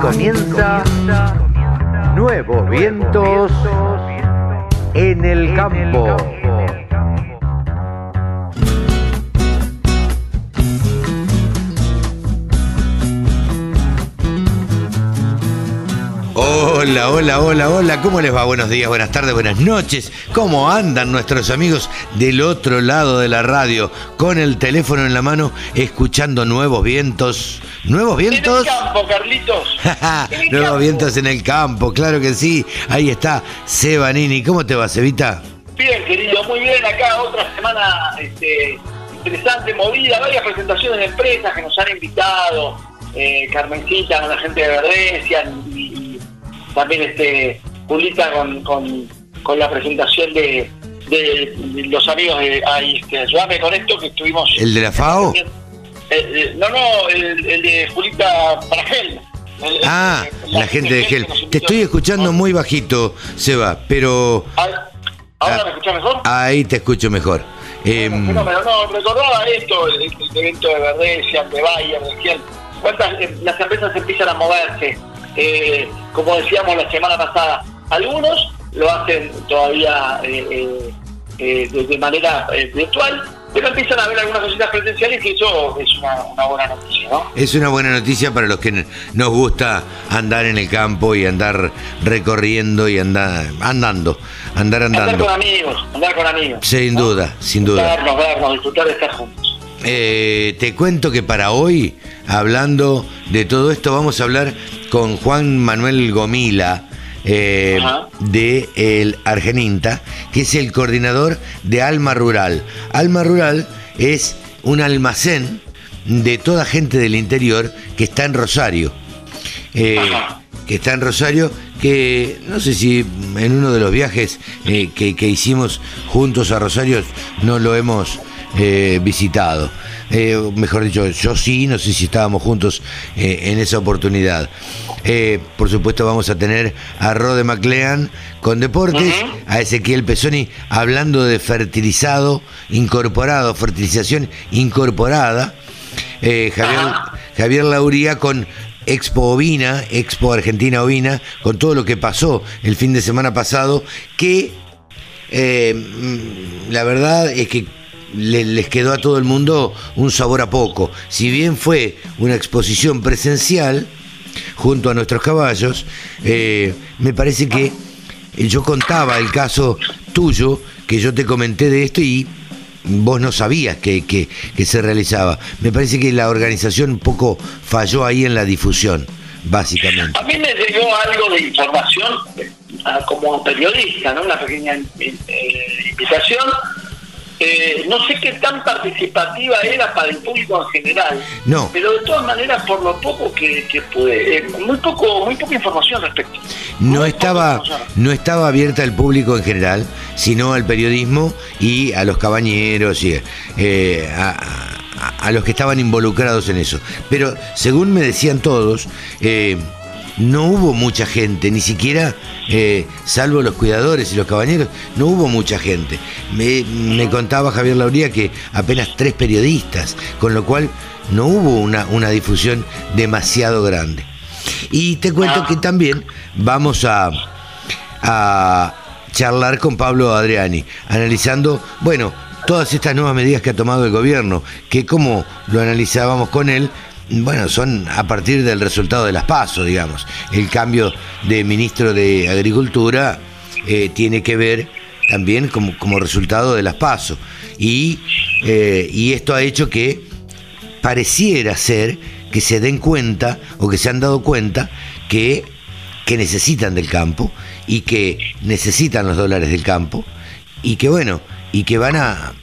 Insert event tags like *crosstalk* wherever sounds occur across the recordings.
comienza Nuevos Vientos en el Campo. Hola, hola, hola, hola, ¿cómo les va? Buenos días, buenas tardes, buenas noches. ¿Cómo andan nuestros amigos del otro lado de la radio con el teléfono en la mano escuchando nuevos vientos? ¿Nuevos vientos? En el campo, Carlitos. *laughs* En el nuevos campo. vientos en el campo, claro que sí. Ahí está Sebanini. ¿Cómo te va, Cevita? Bien, querido, muy bien. Acá otra semana este, interesante, movida, varias presentaciones de empresas que nos han invitado. Eh, Carmencita con la gente de Verdecia y, y también este Julita con, con, con la presentación de, de los amigos de. Ay, este, ayúdame con esto que estuvimos. ¿El de la FAO? Eh, eh, no, no, el, el de Julita Paragel. El- Ah, el- la gente de Gel. Te estoy escuchando muy bajito, Seba, pero Ah, ¿Ahora Ah. me escuchás mejor? ahí te escucho mejor. Em, Fenómeno, no, recordaba esto, el, el evento de Verdecia, de Bayer, de Kiel. ¿Cuántas eh, las empresas empiezan a moverse? Eh, como decíamos la semana pasada, algunos lo hacen todavía eh, eh, eh, de, de manera eh, virtual, pero empiezan a ver algunas cositas presenciales y eso es una, una buena noticia, ¿no? Es una buena noticia para los que nos gusta andar en el campo y andar recorriendo y andar andando, andar Andar con andando. amigos, andar con amigos. Sin ¿no? duda, sin duda. Vernos, vernos, disfrutar de estar juntos. Eh, te cuento que para hoy, hablando de todo esto, vamos a hablar con Juan Manuel Gomila. Eh, de el Argeninta, que es el coordinador de Alma Rural. Alma Rural es un almacén de toda gente del interior que está en Rosario. Eh, que está en Rosario, que no sé si en uno de los viajes eh, que, que hicimos juntos a Rosario no lo hemos visitado. Eh, mejor dicho, yo sí, no sé si estábamos juntos eh, en esa oportunidad. Eh, por supuesto vamos a tener a Rode McLean con deportes, a Ezequiel Pesoni hablando de fertilizado incorporado, fertilización incorporada. Eh, Javier. Javier Lauría con Expo Ovina, Expo Argentina Ovina, con todo lo que pasó el fin de semana pasado, que eh, mm, la verdad es que le- les quedó a todo el mundo un sabor a poco. Si bien fue una exposición presencial junto a nuestros caballos, eh, me parece que yo contaba el caso tuyo, que yo te comenté de esto y vos no sabías que, que- se realizaba. Me parece que la organización un poco falló ahí en la difusión, básicamente. A mí me llegó algo de información eh, como periodista, ¿no? Una pequeña eh, eh, invitación. Eh, no sé qué tan participativa era para el público en general, No. pero de todas maneras, por lo poco que, que pude, eh, muy poco, muy poca información respecto. No Muy estaba, no estaba abierta al público en general, sino al periodismo y a los cabañeros y eh, a, a- a los que estaban involucrados en eso. Pero según me decían todos, no hubo mucha gente, ni siquiera, eh, salvo los cuidadores y los cabañeros, no hubo mucha gente. Me, me contaba Javier Lauría que apenas tres periodistas, con lo cual no hubo una, una difusión demasiado grande. Y te cuento que también vamos a, a charlar con Pablo Adriani, analizando, bueno, todas estas nuevas medidas que ha tomado el gobierno, que como lo analizábamos con él, bueno, son a partir del resultado de las PASO, digamos. El cambio de ministro de Agricultura eh, tiene que ver también como, como resultado de las PASO. Y, eh, y esto ha hecho que pareciera ser que se den cuenta o que se han dado cuenta que, que necesitan del campo y que necesitan los dólares del campo y que bueno, y que van a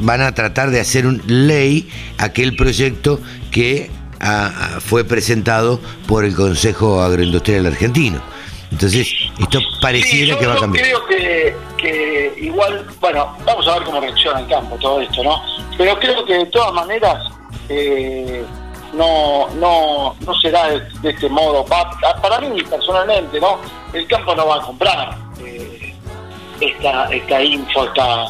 van a tratar de hacer un ley aquel proyecto que ah, fue presentado por el Consejo Agroindustrial Argentino. Entonces, esto pareciera que va a yo cambiar. creo que, que igual, bueno, vamos a ver cómo reacciona el campo todo esto, ¿no? Pero creo que de todas maneras eh, no, no, no será de, de este modo. Pa- para mí, personalmente, ¿no? El campo no va a comprar eh, esta, esta info, esta,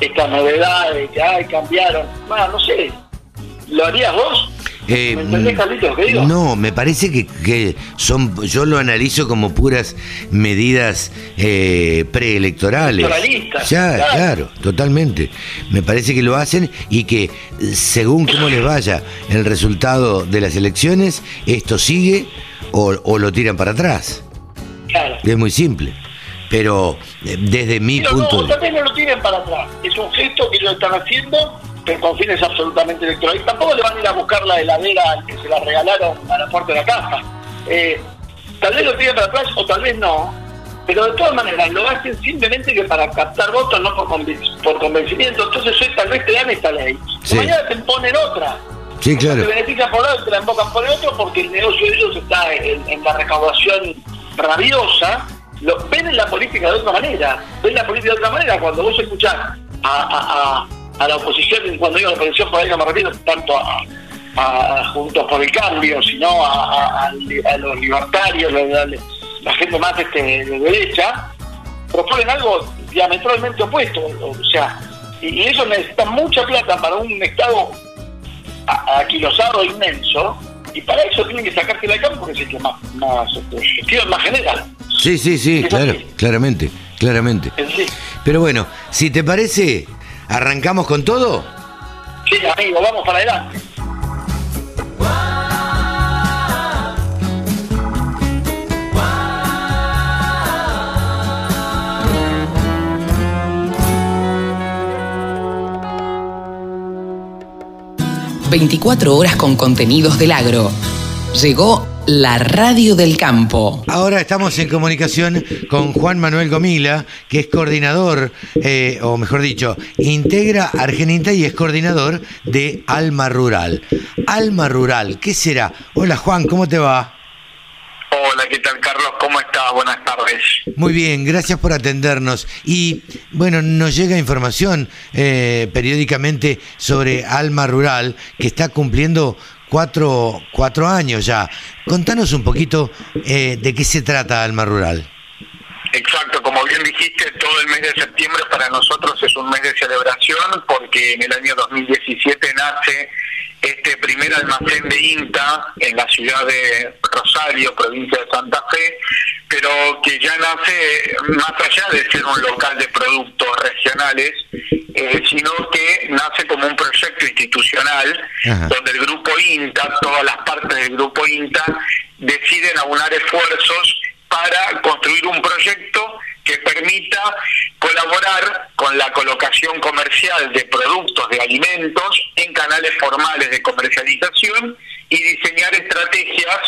esta novedad de que ay, cambiaron. Bueno, no sé, ¿lo harías vos? Eh, ¿Me entendés, Carlitos, lo que digo? no, me parece que, que son, yo lo analizo como puras medidas eh, preelectorales. Ya, claro. claro, totalmente. Me parece que lo hacen y que según cómo les vaya el resultado de las elecciones, esto sigue o, o lo tiran para atrás. Claro. Es muy simple. Pero eh, desde mi Pero punto no, de vez no lo tienen para atrás. Es un gesto que ellos están haciendo, pero con fines absolutamente electorales. Tampoco le van a ir a buscar la heladera al que se la regalaron a la puerta de la casa. Eh, tal vez lo tienen para atrás o tal vez no. Pero de todas maneras lo hacen simplemente que para captar votos, no por, por convencimiento. Entonces hoy tal vez te dan esta ley. Sí. Mañana te ponen otra. Sí, claro. Te benefician por lado y te la embocan por el otro porque el negocio de ellos está en, en la recaudación rabiosa. Lo, ven la política de otra manera. Ven la política de otra manera. Cuando vos escuchás a, a, a, a la oposición, cuando digo la oposición, por ahí no me refiero tanto a, a, Juntos por el Cambio, sino a, a, los libertarios, la, la- la gente más este, de derecha, proponen algo diametralmente opuesto. O sea, y, ellos necesitan mucha plata para un Estado aquilosado inmenso, y para eso tienen que sacarse la campo porque es el que más, más este, gestión más general. Sí, sí, sí, claro, claramente, claramente. Pero bueno, si te parece, arrancamos con todo. sí, amigo, vamos para adelante. Campo. 24 horas con contenidos del agro. Llegó la radio del campo. Ahora estamos en comunicación con Juan Manuel Gomila, que es coordinador, eh, o mejor dicho, integra Argeninta y es coordinador de Alma Rural. Alma Rural, ¿qué será? Hola Juan, ¿cómo te va? Hola, ¿qué tal Carlos? ¿Cómo estás? Buenas tardes. Muy bien, gracias por atendernos. Y bueno, nos llega información eh, periódicamente sobre Alma Rural, que está cumpliendo cuatro, cuatro años ya. Contanos un poquito eh, de qué se trata Alma Rural. Exacto, como bien dijiste, todo el mes de septiembre para nosotros es un mes de celebración porque en el año 2017 nace este primer almacén de INTA en la ciudad de Rosario, provincia de Santa Fe, pero que ya nace más allá de ser un local de productos regionales, eh, sino que nace como un proyecto institucional Ajá. donde el grupo INTA, todas las partes del grupo INTA, deciden aunar esfuerzos para construir un proyecto que permita colaborar con la colocación comercial de productos, de alimentos, en canales formales de comercialización y diseñar estrategias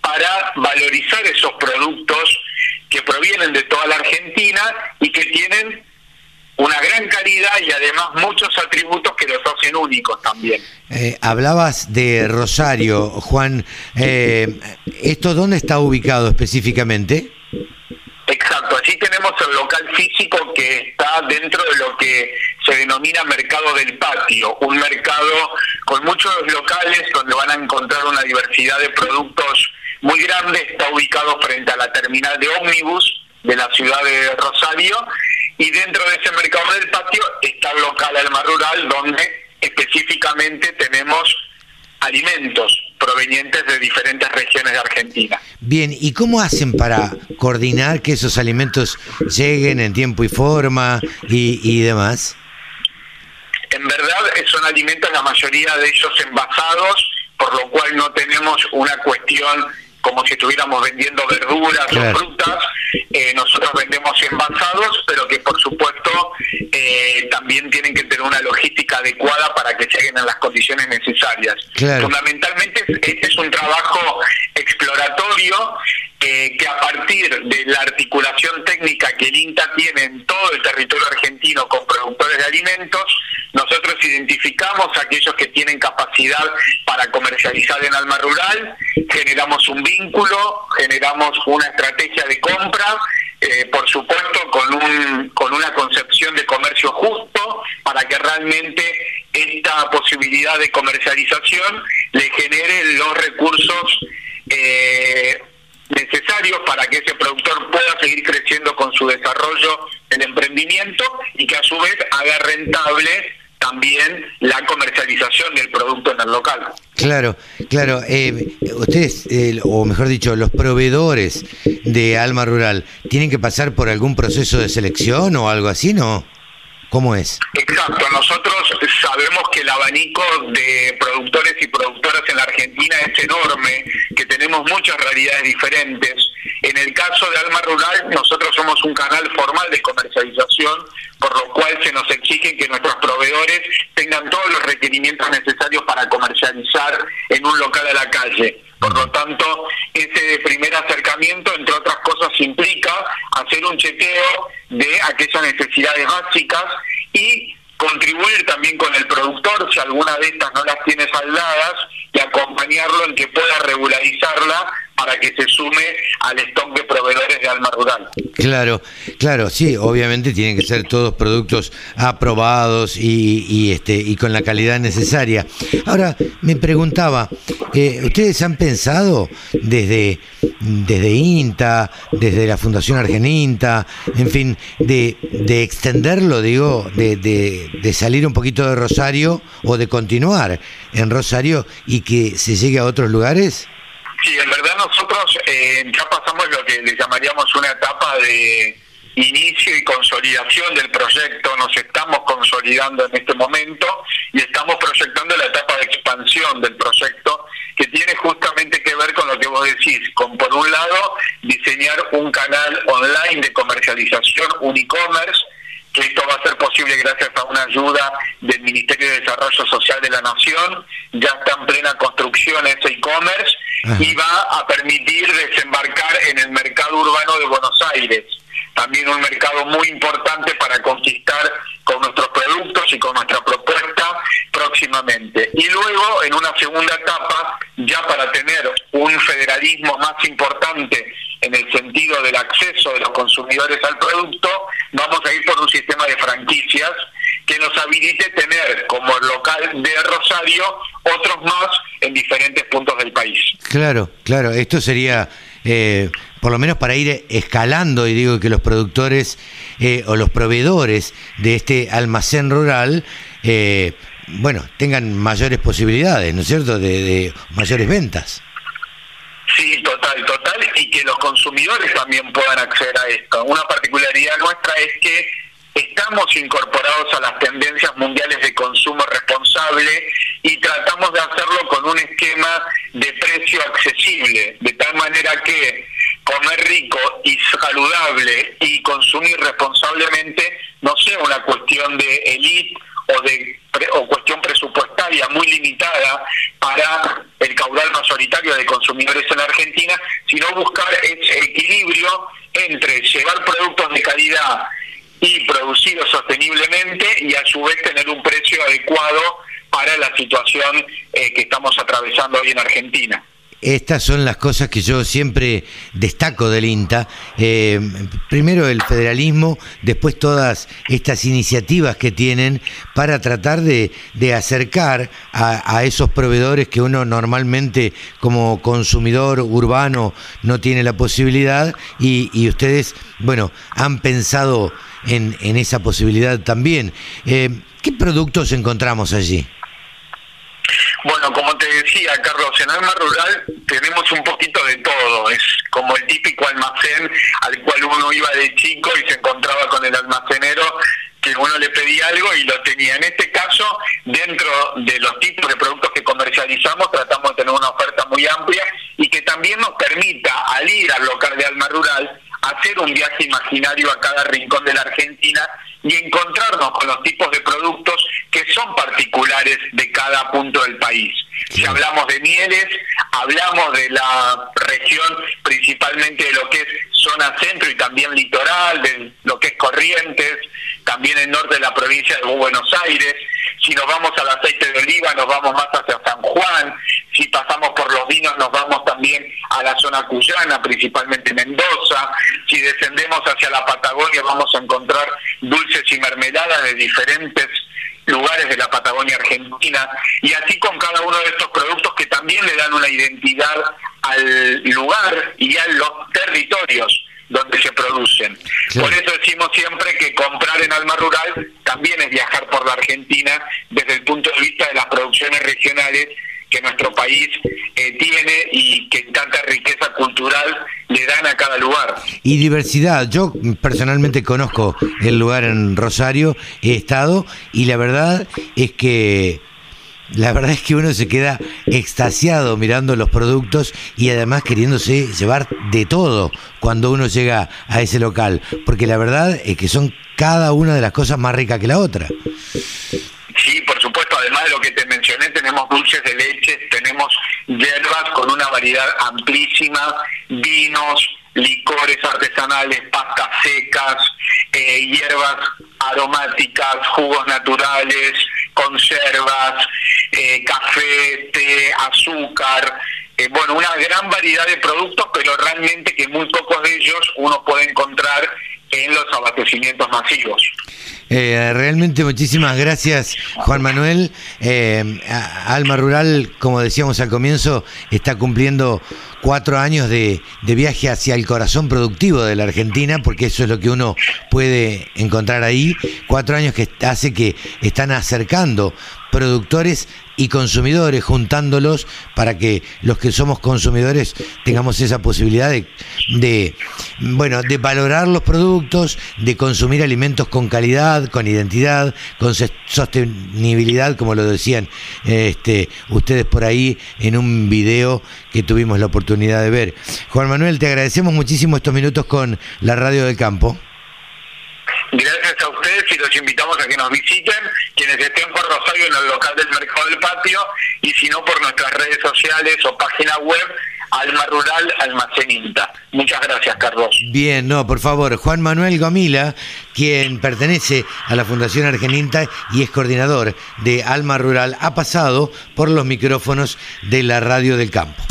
para valorizar esos productos que provienen de toda la Argentina y que tienen una gran calidad y además muchos atributos que los hacen únicos también. Eh, hablabas de Rosario, Juan. Eh, ¿Esto dónde está ubicado específicamente? Exacto, allí tenemos el local físico que está dentro de lo que se denomina mercado del patio, un mercado con muchos locales donde van a encontrar una diversidad de productos muy grande, está ubicado frente a la terminal de ómnibus de la ciudad de Rosario y dentro de ese mercado del patio está el local Alma Rural donde específicamente tenemos alimentos provenientes de diferentes regiones de Argentina. Bien, ¿y cómo hacen para coordinar que esos alimentos lleguen en tiempo y forma y, y demás? En verdad son alimentos, la mayoría de ellos envasados, por lo cual no tenemos una cuestión como si estuviéramos vendiendo verduras Claro. o frutas. Eh, nosotros vendemos envasados, pero que por supuesto eh, también tienen que tener una logística adecuada para que lleguen en las condiciones necesarias. Claro. Fundamentalmente es- este es un trabajo exploratorio eh, que a partir de la articulación técnica que el INTA tiene en todo el territorio argentino con productores de alimentos, nosotros identificamos a aquellos que tienen capacidad para comercializar en alma rural, generamos un vínculo, generamos una estrategia de compra, eh, por supuesto con, un, con una concepción de comercio justo para que realmente esta posibilidad de comercialización le genere los recursos eh, necesarios para que ese productor pueda seguir creciendo con su desarrollo del emprendimiento y que a su vez haga rentable también la comercialización del producto en el local. Claro, claro. Eh, ustedes, eh, o mejor dicho, los proveedores de Alma Rural, ¿tienen que pasar por algún proceso de selección o algo así, no? ¿Cómo es? Exacto, nosotros sabemos que el abanico de productores y productoras en la Argentina es enorme, que tenemos muchas realidades diferentes. En el caso de Alma Rural, nosotros somos un canal formal de comercialización, por lo cual se nos exige que nuestros proveedores tengan todos los requerimientos necesarios para comercializar en un local a la calle. Por lo tanto, ese primer acercamiento, entre otras cosas, implica hacer un chequeo de aquellas necesidades básicas y contribuir también con el productor si alguna de estas no las tiene saldadas y acompañarlo en que pueda regularizarla para que se sume al stock de proveedores de alma rural. Claro, claro, sí, obviamente tienen que ser todos productos aprobados y, este y con la calidad necesaria. Ahora me preguntaba, eh, ustedes han pensado desde desde INTA, desde la Fundación Argeninta, en fin, de, de extenderlo, digo, de, de, de salir un poquito de Rosario o de continuar en Rosario y que se llegue a otros lugares? Sí, en verdad nosotros eh, ya pasamos lo que le llamaríamos una etapa de inicio y consolidación del proyecto, nos estamos consolidando en este momento y estamos proyectando la etapa de expansión del proyecto que tiene justamente que ver con lo que vos decís, con por un lado diseñar un canal online de comercialización, un e-commerce, esto va a ser posible gracias a una ayuda del Ministerio de Desarrollo Social de la Nación, ya está en plena construcción ese e-commerce y va a permitir desembarcar en el mercado urbano de Buenos Aires, también un mercado muy importante para conquistar con nuestros productos y con nuestra propuesta próximamente. Y luego, en una segunda etapa, ya para tener un federalismo más importante en el sentido del acceso de los consumidores al producto, vamos a ir por un sistema de franquicias que nos habilite tener como local de Rosario otros más en diferentes puntos del país. Claro, claro, esto sería eh, por lo menos para ir escalando y digo que los productores eh, o los proveedores de este almacén rural, eh, bueno, tengan mayores posibilidades, ¿no es cierto?, de, mayores ventas. Sí, total, total, y que los consumidores también puedan acceder a esto. Una particularidad nuestra es que estamos incorporados a las tendencias mundiales de consumo responsable y tratamos de hacerlo con un esquema de precio accesible, de tal manera que comer rico y saludable y consumir responsablemente no sea una cuestión de elite o de o cuestión presupuestaria muy limitada para el caudal mayoritario de consumidores en Argentina, sino buscar ese equilibrio entre llevar productos de calidad y producidos sosteniblemente y a su vez tener un precio adecuado para la situación eh, que estamos atravesando hoy en Argentina. Estas son las cosas que yo siempre destaco del INTA. Eh, primero el federalismo, después todas estas iniciativas que tienen para tratar de, acercar a, esos proveedores que uno normalmente como consumidor urbano no tiene la posibilidad y, ustedes, bueno, han pensado en, esa posibilidad también. Eh, ¿Qué productos encontramos allí? Bueno, como te decía, Carlos, en Alma Rural tenemos un poquito de todo. Es como el típico almacén al cual uno iba de chico y se encontraba con el almacenero que uno le pedía algo y lo tenía. En este caso, dentro de los tipos de productos que comercializamos, tratamos de tener una oferta muy amplia y que también nos permita, al ir al local de Alma Rural, hacer un viaje imaginario a cada rincón de la Argentina y encontrarnos con los tipos de productos que son particulares de cada punto del país. Si hablamos de mieles, hablamos de la región principalmente de lo que es zona centro y también litoral, de lo que es Corrientes, también el norte de la provincia de Buenos Aires. Si nos vamos al aceite de oliva, nos vamos más hacia San Juan. Si pasamos por los vinos, nos vamos también a la zona cuyana, principalmente Mendoza. Si descendemos hacia la Patagonia, vamos a encontrar dulces y mermeladas de diferentes lugares de la Patagonia Argentina y así con cada uno de estos productos que también le dan una identidad al lugar y a los territorios donde se producen. Por eso decimos siempre que comprar en Alma Rural también es viajar por la Argentina desde el punto de vista de las producciones regionales que nuestro país eh, tiene y que tanta riqueza cultural le dan a cada lugar. Y diversidad. Yo personalmente conozco el lugar en Rosario, he estado y la verdad es que la verdad es que uno se queda extasiado mirando los productos y además queriéndose llevar de todo cuando uno llega a ese local, porque la verdad es que son cada una de las cosas más ricas que la otra. Sí, por supuesto, además de lo que te dulces de leche, tenemos hierbas con una variedad amplísima, vinos, licores artesanales, pastas secas, eh, hierbas aromáticas, jugos naturales, conservas, eh, café, té, azúcar, eh, bueno, una gran variedad de productos, pero realmente que muy pocos de ellos uno puede encontrar en los abastecimientos masivos. Eh, realmente muchísimas gracias, Juan Manuel. Eh, Alma Rural, como decíamos al comienzo, está cumpliendo cuatro años de, de, viaje hacia el corazón productivo de la Argentina, porque eso es lo que uno puede encontrar ahí. Cuatro años que hace que están acercando productores y consumidores, juntándolos para que los que somos consumidores tengamos esa posibilidad de, bueno, de valorar los productos, de consumir alimentos con calidad, con identidad, con sostenibilidad, como lo decían este, ustedes por ahí en un video que tuvimos la oportunidad de ver. Juan Manuel, te agradecemos muchísimo estos minutos con la Radio del Campo. Gracias a ustedes y los invitamos a que nos visiten, quienes estén por Rosario en el local del Mercado del Patio y si no por nuestras redes sociales o página web Alma Rural Almacén Muchas gracias, Carlos. Bien, no, por favor, Juan Manuel Gomila, quien pertenece a la Fundación Argeninta y es coordinador de Alma Rural, ha pasado por los micrófonos de la Radio del Campo.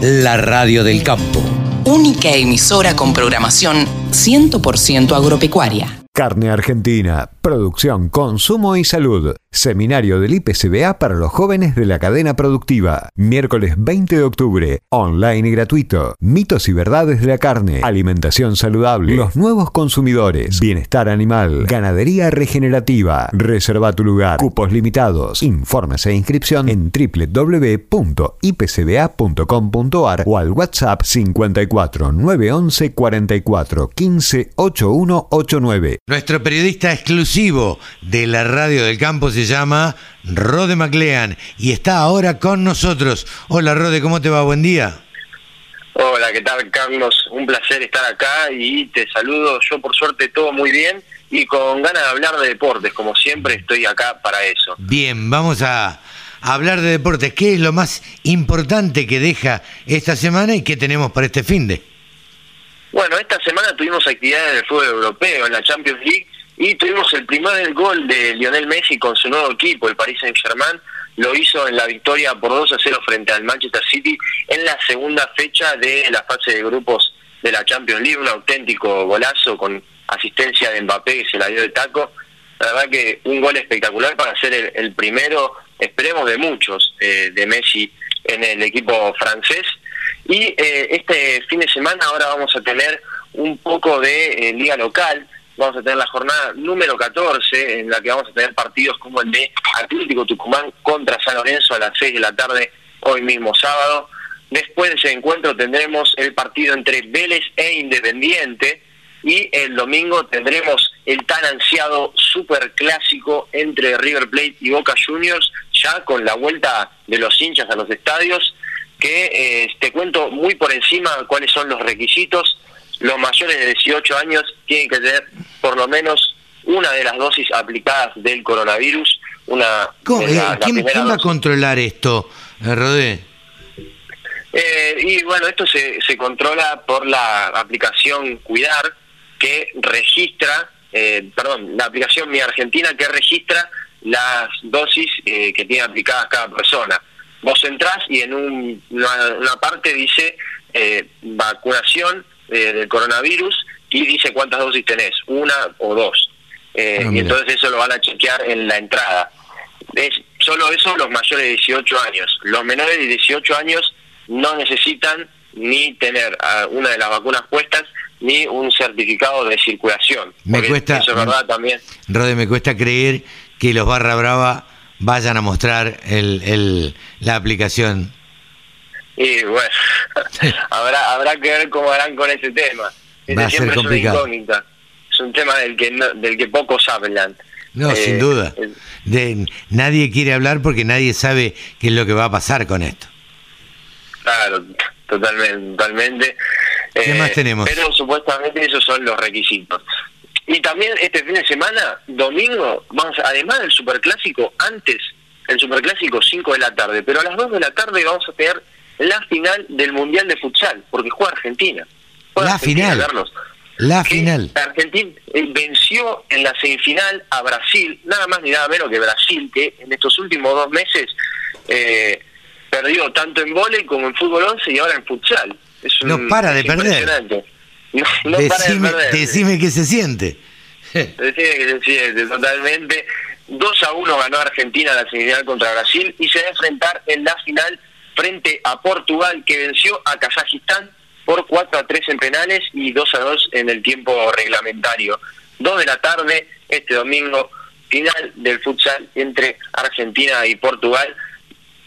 La Radio del Campo. Única emisora con programación 100% agropecuaria. Carne Argentina, producción, consumo y salud. Seminario del IPCBA para los jóvenes de la cadena productiva. Miércoles 20 de octubre, online y gratuito. Mitos y verdades de la carne, alimentación saludable, los nuevos consumidores, bienestar animal, ganadería regenerativa. Reserva tu lugar. Cupos limitados. Informes e inscripción en www.ipcba.com.ar o al WhatsApp 54 911 44 15 8189. Nuestro periodista exclusivo de la radio del campo llama Rode MacLean y está ahora con nosotros. Hola Rode, ¿cómo te va? Buen día. Hola, ¿qué tal Carlos? Un placer estar acá y te saludo. Yo por suerte todo muy bien y con ganas de hablar de deportes, como siempre estoy acá para eso. Bien, vamos a hablar de deportes. ¿Qué es lo más importante que deja esta semana y qué tenemos para este fin de? Bueno, esta semana tuvimos actividades del fútbol europeo en la Champions League y tuvimos el primer gol de Lionel Messi con su nuevo equipo, el Paris Saint-Germain. Lo hizo en la victoria por 2 a 0 frente al Manchester City en la segunda fecha de la fase de grupos de la Champions League. Un auténtico golazo con asistencia de Mbappé que se la dio de taco. La verdad que un gol espectacular para ser el, primero, esperemos de muchos, eh, de Messi en el equipo francés. Y eh, este fin de semana ahora vamos a tener un poco de eh, liga local. Vamos a tener la jornada número 14, en la que vamos a tener partidos como el de Atlético Tucumán contra San Lorenzo a las 6 de la tarde, hoy mismo sábado. Después de ese encuentro tendremos el partido entre Vélez e Independiente. Y el domingo tendremos el tan ansiado super clásico entre River Plate y Boca Juniors, ya con la vuelta de los hinchas a los estadios que eh, te cuento muy por encima cuáles son los requisitos. Los mayores de 18 años tienen que tener por lo menos una de las dosis aplicadas del coronavirus. Una eh, ¿Quién, va a controlar esto, eh, Rodé? y bueno, esto se, se controla por la aplicación Cuidar, que registra, perdón, la aplicación Mi Argentina, que registra las dosis que tiene aplicadas cada persona vos entrás y en una, parte dice eh, vacunación eh, del coronavirus y dice cuántas dosis tenés, una o dos. Eh, ah, y entonces eso lo van a chequear en la entrada. Es solo eso los mayores de 18 años. Los menores de 18 años no necesitan ni tener una de las vacunas puestas ni un certificado de circulación. Me cuesta, eso es verdad también. Rode, me cuesta creer que los barra brava vayan a mostrar el, el, la aplicación. Y bueno, habrá, habrá que ver cómo harán con ese tema. Va a ser complicado. Es, un tema del que, del que pocos hablan. No, sin eh, duda. De, nadie quiere hablar porque nadie sabe qué es lo que va a pasar con esto. Claro, totalmente. totalmente. ¿Qué más eh, tenemos? Pero supuestamente esos son los requisitos. Y también este fin de semana, domingo, vamos además del superclásico, antes, el superclásico 5 de la tarde, pero a las 2 de la tarde vamos a tener la final del Mundial de Futsal, porque juega Argentina. la final. La final. Argentina eh, venció en la semifinal a Brasil, nada más ni nada menos que Brasil, que en estos últimos dos meses eh, perdió tanto en vóley como en fútbol 11 y ahora en futsal. *laughs* no para de perder. No, decime, decime qué se siente. decime que se siente, totalmente. 2 a 1 ganó Argentina la semifinal contra Brasil y se va a enfrentar en la final frente a Portugal que venció a Kazajistán por 4 a 3 en penales y 2 a 2 en el tiempo reglamentario. 2 de la tarde este domingo, final del futsal entre Argentina y Portugal.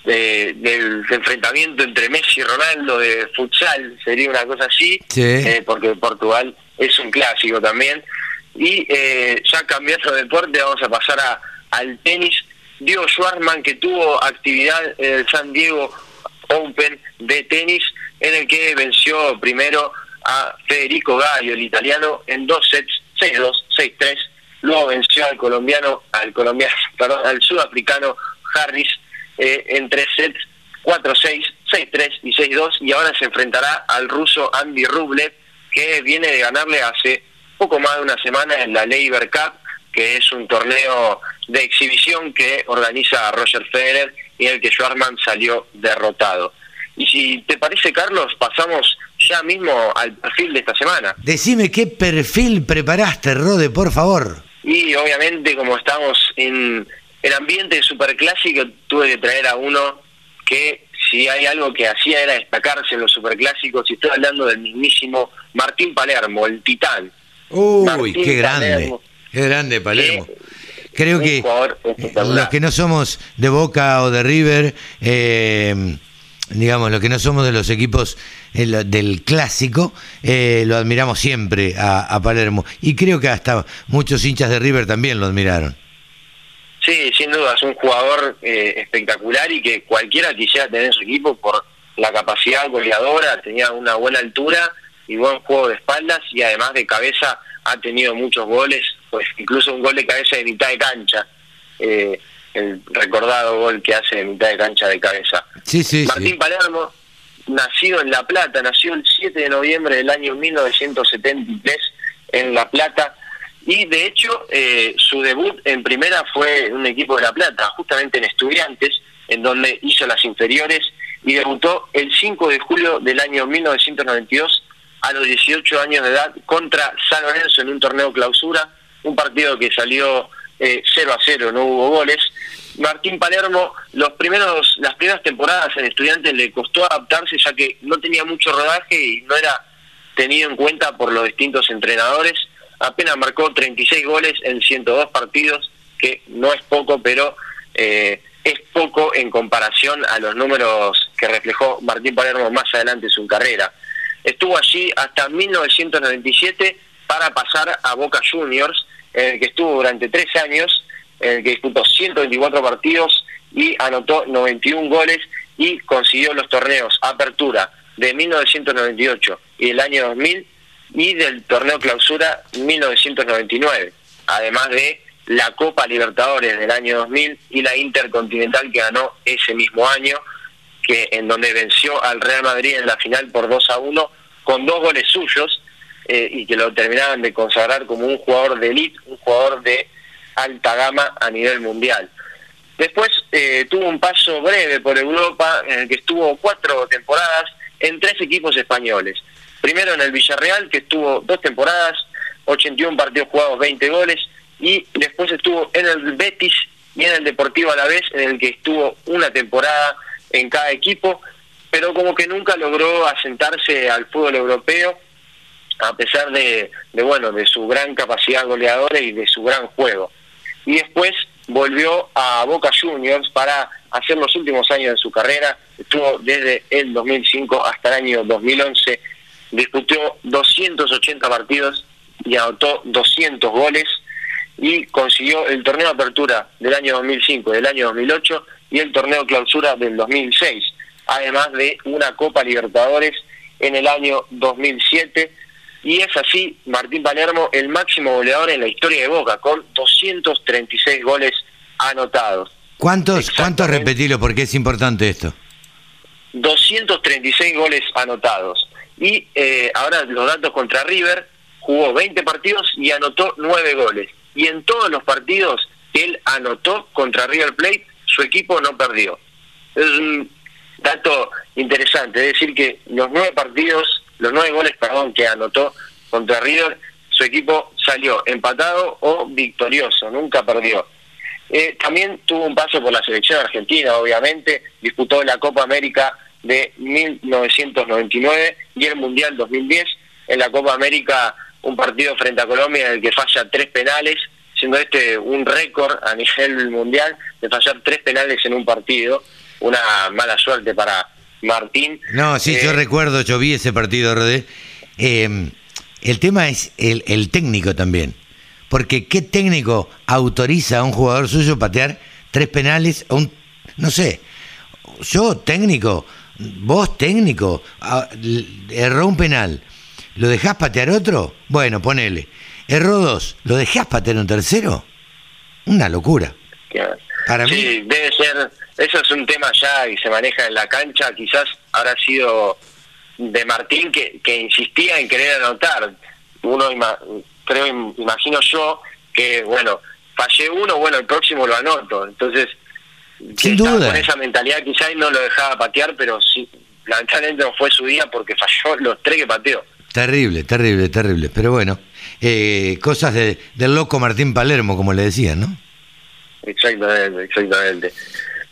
del enfrentamiento entre Messi y Ronaldo de futsal, sería una cosa así, eh, porque Portugal es un clásico también. Y eh, ya cambiando de deporte, vamos a pasar a, al tenis. Diego Schwartzman, que tuvo actividad en el San Diego Open de tenis, en el que venció primero a Federico Gallo, el italiano, en dos sets, 6-2, 6-3. Luego venció al colombiano, al colombiano, *laughs* perdón, al sudafricano Harris eh, en tres sets, 4-6, 6-3 y 6-2. Y ahora se enfrentará al ruso Andy Rublev, que viene de ganarle hace poco más de una semana en la Labor Cup, que es un torneo de exhibición que organiza Roger Federer que Schwarman salió derrotado. Y si te parece, Carlos, pasamos ya mismo al perfil de esta semana. Decime qué perfil preparaste, Rode, por favor. Y obviamente, como estamos en el ambiente superclásico, tuve que traer a uno que, si hay algo que hacía, era destacarse en los superclásicos. Y estoy hablando del mismísimo Martín Palermo, el titán. Uy, qué grande. Qué grande, Palermo. Creo que los que no somos de Boca o de River, eh, digamos, los que no somos de los equipos del clásico, eh, lo admiramos siempre a, Palermo. Y creo que hasta muchos hinchas de River también lo admiraron. Sí, sin duda, es un jugador eh, espectacular y que cualquiera quisiera tener en su equipo por la capacidad goleadora, tenía una buena altura y buen juego de espaldas y además de cabeza ha tenido muchos goles, pues incluso un gol de cabeza de mitad de cancha. Eh, el recordado gol que hace de mitad de cancha de cabeza. Sí, sí, Martín Palermo, nacido en La Plata, nació el 7 de noviembre del año 1973 en La Plata y de hecho eh, su debut en primera fue en un equipo de La Plata, justamente en Estudiantes, en donde hizo las inferiores y debutó el 5 de julio del año 1992 a los 18 años de edad contra San Lorenzo en un torneo clausura, un partido que salió eh, 0 a 0, no hubo goles. Martín Palermo, los primeros, las primeras temporadas en Estudiantes le costó adaptarse ya que no tenía mucho rodaje y no era tenido en cuenta por los distintos entrenadores. Apenas marcó 36 goles en 102 partidos, que no es poco, pero eh, es poco en comparación a los números que reflejó Martín Palermo más adelante en su carrera. Estuvo allí hasta 1997 para pasar a Boca Juniors, en el que estuvo durante tres años, en el que disputó 124 partidos y anotó 91 goles y consiguió los torneos Apertura de 1998 y el año 2000 y del torneo Clausura 1999, además de la Copa Libertadores del año 2000 y la Intercontinental que ganó ese mismo año, que en donde venció al Real Madrid en la final por 2 a 1 con dos goles suyos eh, y que lo terminaban de consagrar como un jugador de elite, un jugador de alta gama a nivel mundial. Después eh, tuvo un paso breve por Europa en el que estuvo cuatro temporadas en tres equipos españoles. Primero en el Villarreal, que estuvo dos temporadas, 81 partidos jugados, 20 goles, y después estuvo en el Betis y en el Deportivo a la vez, en el que estuvo una temporada en cada equipo, pero como que nunca logró asentarse al fútbol europeo a pesar de, bueno de su gran capacidad goleadora y de su gran juego. Y después volvió a Boca Juniors para hacer los últimos años de su carrera. Estuvo desde el 2005 hasta el año 2011. Disputó 280 partidos y anotó 200 goles y consiguió el torneo de apertura del año 2005 del año 2008 y el torneo clausura del 2006, además de una Copa Libertadores en el año 2007 y es así Martín Palermo el máximo goleador en la historia de Boca con 236 goles anotados. ¿Cuántos, cuántos repetilo porque es importante esto? 236 goles anotados. Y eh, ahora los datos contra River, jugó 20 partidos y anotó 9 goles. Y en todos los partidos que él anotó contra River Plate, su equipo no perdió. Es un dato interesante, es decir que los nueve partidos, los nueve goles, perdón, que anotó contra River, su equipo salió empatado o victorioso, nunca perdió. Eh, también tuvo un paso por la selección argentina, obviamente, disputó la Copa América de 1999 y el Mundial 2010. En la Copa América, un partido frente a Colombia en el que falla tres penales, siendo este un récord a nivel mundial de fallar tres penales en un partido. Una mala suerte para Martín. No, sí, yo eh, recuerdo, yo vi ese partido, Rodé. Eh, el tema es el, el técnico también. Porque ¿qué técnico autoriza a un jugador suyo patear tres penales? Un, no sé, yo técnico, vos técnico, erró un penal, ¿lo dejás patear otro? Bueno, ponele. Erró dos, ¿lo dejás patear un tercero? Una locura. Para sí, debe ser, eso es un tema ya y se maneja en la cancha, quizás habrá sido de Martín que, que insistía en querer anotar. Uno creo, imagino yo, que bueno, fallé uno, bueno, el próximo lo anoto. Entonces, Sin duda. con esa mentalidad quizás no lo dejaba patear, pero sí, lamentablemente no fue su día porque *laughs* falló los tres que pateó. Terrible, terrible, terrible. Pero bueno, eh, cosas de, del loco Martín Palermo, como le decían, ¿no? Exactamente, exactamente.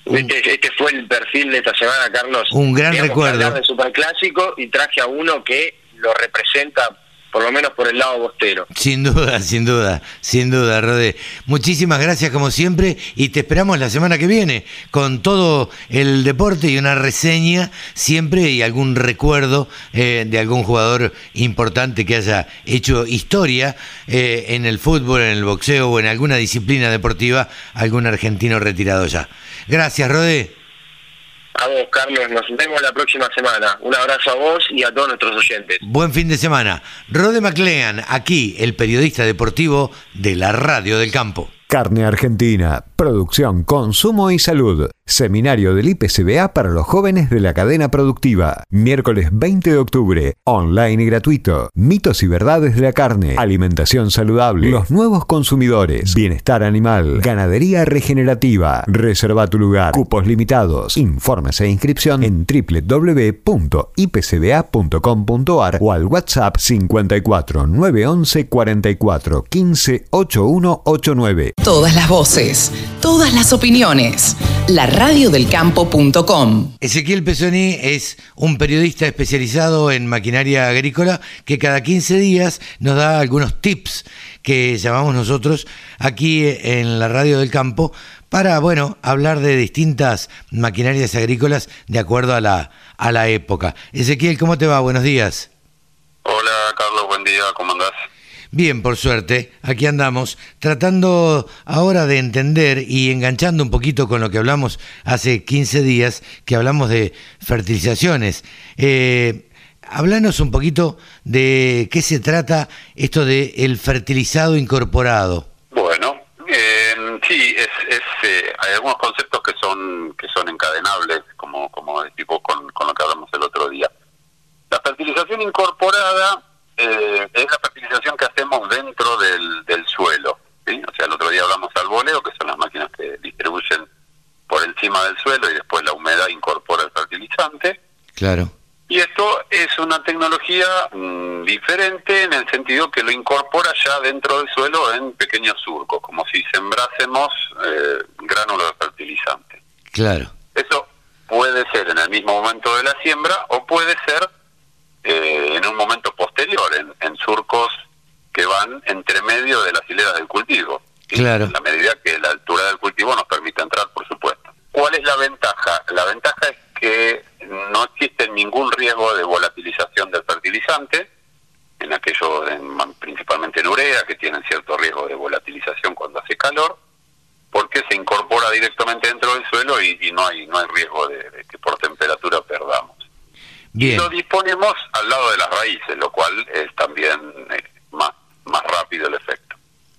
Este, este, fue el perfil de esta semana, Carlos. Un gran recuerdo. de Superclásico y traje a uno que lo representa por lo menos por el lado bostero. Sin duda, sin duda, sin duda, Rodé. Muchísimas gracias como siempre y te esperamos la semana que viene con todo el deporte y una reseña siempre y algún recuerdo eh, de algún jugador importante que haya hecho historia eh, en el fútbol, en el boxeo o en alguna disciplina deportiva, algún argentino retirado ya. Gracias, Rodé. A vos, Carlos, nos vemos la próxima semana. Un abrazo a vos y a todos nuestros oyentes. Buen fin de semana. Rode McLean, aquí, el periodista deportivo de la Radio del Campo. Carne Argentina, producción, consumo y salud. Seminario del IPCBA para los jóvenes de la cadena productiva. Miércoles 20 de octubre, online y gratuito. Mitos y verdades de la carne, alimentación saludable, los nuevos consumidores, bienestar animal, ganadería regenerativa. Reserva tu lugar, cupos limitados. Informes e inscripción en www.ipcba.com.ar o al WhatsApp 54 911 44 15 8189. Todas las voces, todas las opiniones. La radiodelcampo.com. Ezequiel Pesoni es un periodista especializado en maquinaria agrícola que cada 15 días nos da algunos tips que llamamos nosotros aquí en la radio del campo para, bueno, hablar de distintas maquinarias agrícolas de acuerdo a la, a la época. Ezequiel, ¿cómo te va? Buenos días. Hola, Carlos, buen día, ¿cómo andás? Bien, por suerte, aquí andamos, tratando ahora de entender y enganchando un poquito con lo que hablamos hace 15 días, que hablamos de fertilizaciones. Eh, un poquito de qué se trata esto de el fertilizado incorporado. Bueno, eh, sí, es, eh, hay algunos conceptos que son que son encadenables, como como tipo con, con lo que hablamos el otro día. La fertilización incorporada eh, es la fertilización que hacemos dentro del, del suelo. O sea, el otro día hablamos al voleo, que son las máquinas que distribuyen por encima del suelo y después la humedad incorpora el fertilizante. Claro. Y esto es una tecnología mm, diferente en el sentido que lo incorpora ya dentro del suelo en pequeños surcos, como si sembrásemos eh, gránulos de fertilizante. Claro. Eso puede ser en el mismo momento de la siembra o puede ser eh, en un momento posterior, en, en, surcos que van entre medio de las hileras del cultivo. Claro. En la medida que la altura del cultivo nos permite entrar, por supuesto. ¿Cuál es la ventaja? La ventaja es que no existe ningún riesgo de volatilización del fertilizante Y lo disponemos al lado de las raíces, lo cual es también eh, más, más rápido el efecto.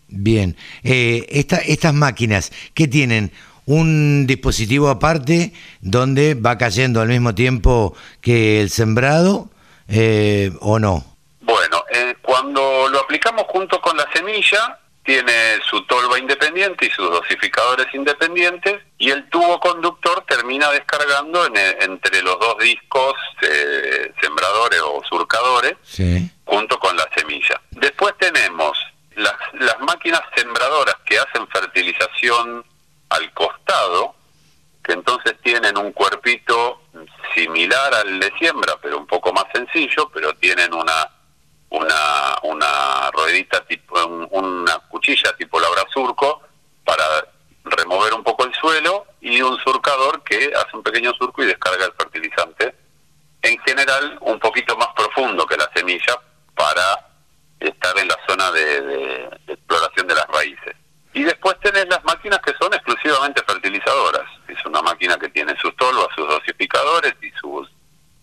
Bien, eh, estas máquinas, ¿qué tienen? ¿Un dispositivo aparte donde va cayendo al mismo tiempo que el sembrado eh, o no? Bueno, cuando lo aplicamos junto con la semilla, tiene su tolva independiente y sus dosificadores independientes y el tubo conductor termina descargando entre los dos discos eh, sembradores o surcadores junto con la semilla. Después tenemos las, las máquinas sembradoras que hacen fertilización al costado, que entonces tienen un cuerpito similar al de siembra, pero un poco más sencillo, pero tienen una una, una ruedita tipo, una cuchilla tipo labra surco para remover un poco el suelo y un surcador que hace un pequeño surco y descarga el fertilizante. En general, un poquito más profundo que la semilla para estar en la zona de, exploración de las raíces. Y después tenés las máquinas que son exclusivamente fertilizadoras. Es una máquina que tiene sus tolvas, sus dosificadores y sus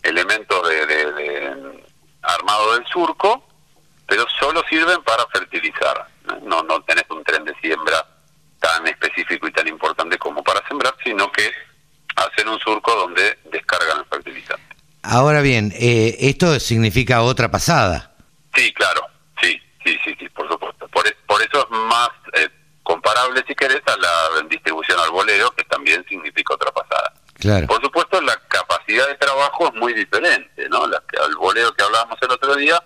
elementos de armado del surco, pero solo sirven para fertilizar. No, no tenés un tren de siembra tan específico y tan importante como para sembrar, sino que hacen un surco donde descargan el fertilizante. Ahora bien, eh, ¿esto significa otra pasada? Sí, claro, sí, sí, sí, sí, por supuesto. Por, e, por eso es más eh, comparable, si querés, a la distribución al que también significa otra pasada. Por supuesto, la capacidad de trabajo es muy diferente, ¿no? La, al boleo que hablábamos el otro día,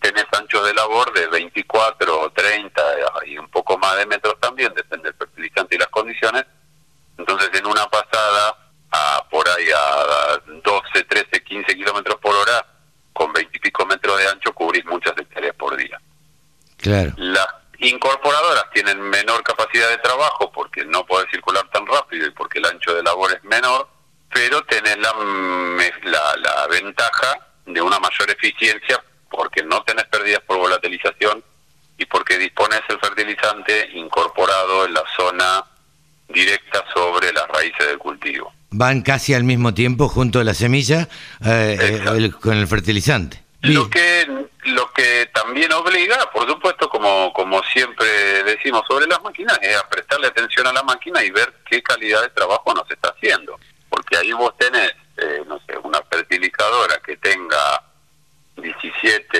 tenés anchos de labor de 24 o 30 y un poco más de metros también, depende del fertilizante y las condiciones. Entonces, en una pasada, a, por ahí a 12, 13, 15 kilómetros por hora, con 20 y pico metros de ancho, cubrís muchas hectáreas por día. Claro. Las incorporadoras tienen menor capacidad de trabajo porque no puede circular tan rápido y porque el ancho de labor es menor, pero tenés la, la, la ventaja de una mayor eficiencia porque no tenés pérdidas por volatilización y porque dispones el fertilizante incorporado en la zona directa sobre las raíces del cultivo. Van casi al mismo tiempo junto a la semilla eh, eh, con el fertilizante. Lo que también obliga, por supuesto, como como siempre decimos sobre las máquinas, es a prestarle atención a la máquina y ver qué calidad de trabajo nos está haciendo, porque ahí vos tenés, eh, no sé, una fertilizadora que tenga 17,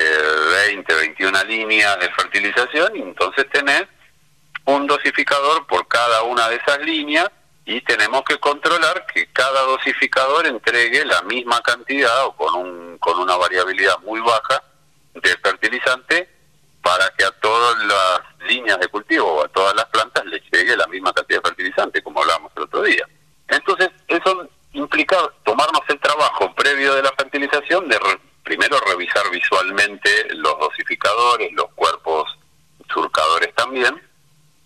20, 21 líneas de fertilización y entonces tenés un dosificador por cada una de esas líneas y tenemos que controlar que cada dosificador entregue la misma cantidad o con, un, con una variabilidad muy baja de fertilizante para que a todas las líneas de cultivo o a todas las plantas les llegue la misma cantidad de fertilizante, como hablábamos el otro día. Entonces, eso implica tomarnos el trabajo previo de la fertilización de primero revisar visualmente los dosificadores, los cuerpos surcadores también,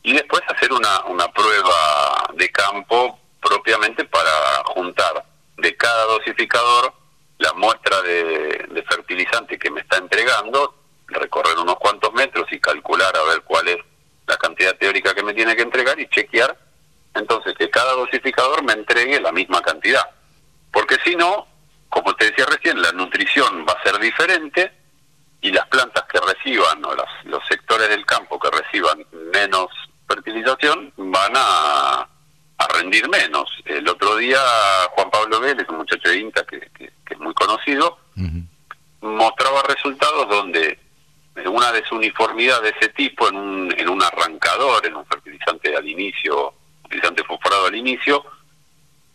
y después hacer una, una prueba de campo propiamente para juntar de cada dosificador la muestra de, fertilizante que me está entregando, recorrer unos cuantos metros y calcular a ver cuál es la cantidad teórica que me tiene que entregar y chequear, entonces que cada dosificador me entregue la misma cantidad. Porque si no, como te decía recién, la nutrición va a ser diferente y las plantas que reciban, o los sectores del campo que reciban menos fertilización van a, rendir menos. El otro día Juan Pablo Vélez, un muchacho de INTA que, es muy conocido, mostraba resultados donde una desuniformidad de ese tipo en un, en un arrancador, en un fertilizante al inicio, fertilizante fosforado al inicio,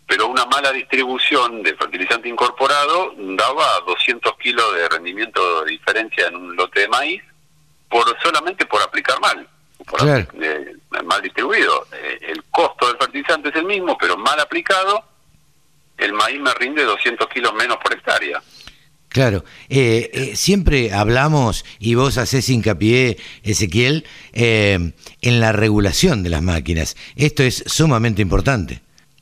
pero una mala distribución de fertilizante incorporado daba 200 kilos de rendimiento de diferencia en un lote de maíz por solamente por aplicar mal mal distribuido. Eh, el costo del fertilizante es el mismo, pero mal aplicado, el maíz me rinde 200 kilos menos por hectárea. Claro, eh, eh, siempre hablamos, y vos haces hincapié, Ezequiel, en la regulación de las máquinas. Esto es sumamente importante.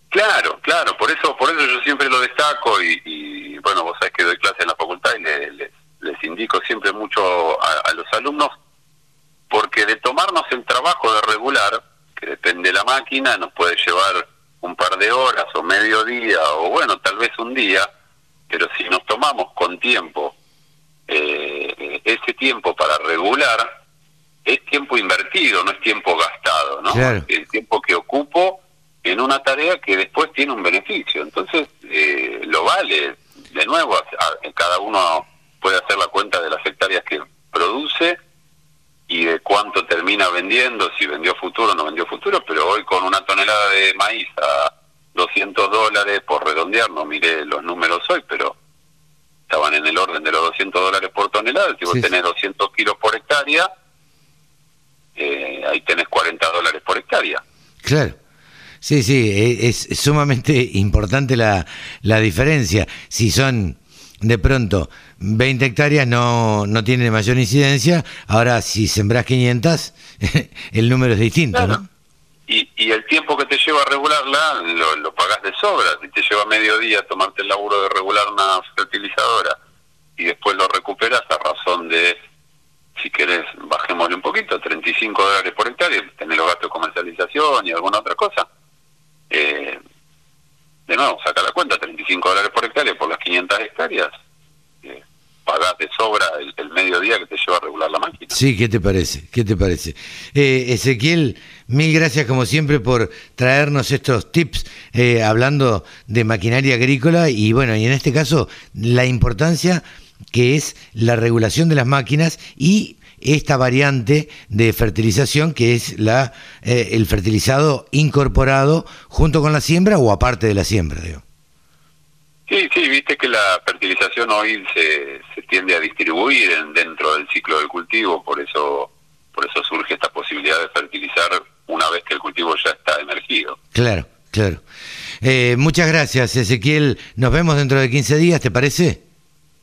Claro, claro, por eso, por eso yo siempre lo destaco y, bueno, vos sabés que doy clase en la facultad y les indico siempre mucho a, los alumnos, porque de tomarnos el trabajo de regular, que depende de la máquina, nos puede llevar un par de horas o medio día o bueno, tal vez un día, pero si nos tomamos con tiempo eh, ese tiempo para regular, es tiempo invertido, no es tiempo gastado, ¿no? El tiempo que ocupo en una tarea que después tiene un beneficio. Entonces, eh, lo vale. De nuevo, cada uno puede hacer la cuenta de las hectáreas que produce y de cuánto termina vendiendo, si vendió futuro o no vendió futuro, pero hoy con una tonelada de maíz a 200 dólares, por redondear, no miré los números hoy, pero estaban en el orden de los 200 dólares por tonelada, si vos tenés 200 kilos por hectárea, eh, ahí tenés 40 dólares por hectárea. Claro. Sí, sí, e, es, sumamente *laughs* importante la, la diferencia. Si son de pronto 20 hectáreas no, no tiene mayor incidencia, ahora si sembras 500, *laughs* el número es distinto, ¿no? Y, y el tiempo que te lleva a regularla lo, lo pagás de sobra. Si te lleva medio día tomarte el laburo de regular una fertilizadora y después lo recuperas a razón de si querés, bajémosle un poquito, 35 dólares por hectárea, tenés los gastos de comercialización y alguna otra cosa. Eh, de nuevo, saca la cuenta, 35 dólares por hectárea por las 500 hectáreas. Pagás de sobra el, el, mediodía que te lleva a regular la máquina. Sí, ¿qué te parece? ¿Qué te parece? Eh, Ezequiel, mil gracias como siempre por traernos estos tips eh, hablando de maquinaria agrícola y bueno, y en este caso la importancia que es la regulación de las máquinas y esta variante de fertilización que es la eh, el fertilizado incorporado junto con la siembra o aparte de la siembra, digo. Sí, sí, viste que la fertilización hoy se, se tiende a distribuir en, dentro del ciclo del cultivo, por eso por eso surge esta posibilidad de fertilizar una vez que el cultivo ya está emergido. Claro, claro. Eh, muchas gracias, Ezequiel. Nos vemos dentro de 15 días, ¿te parece?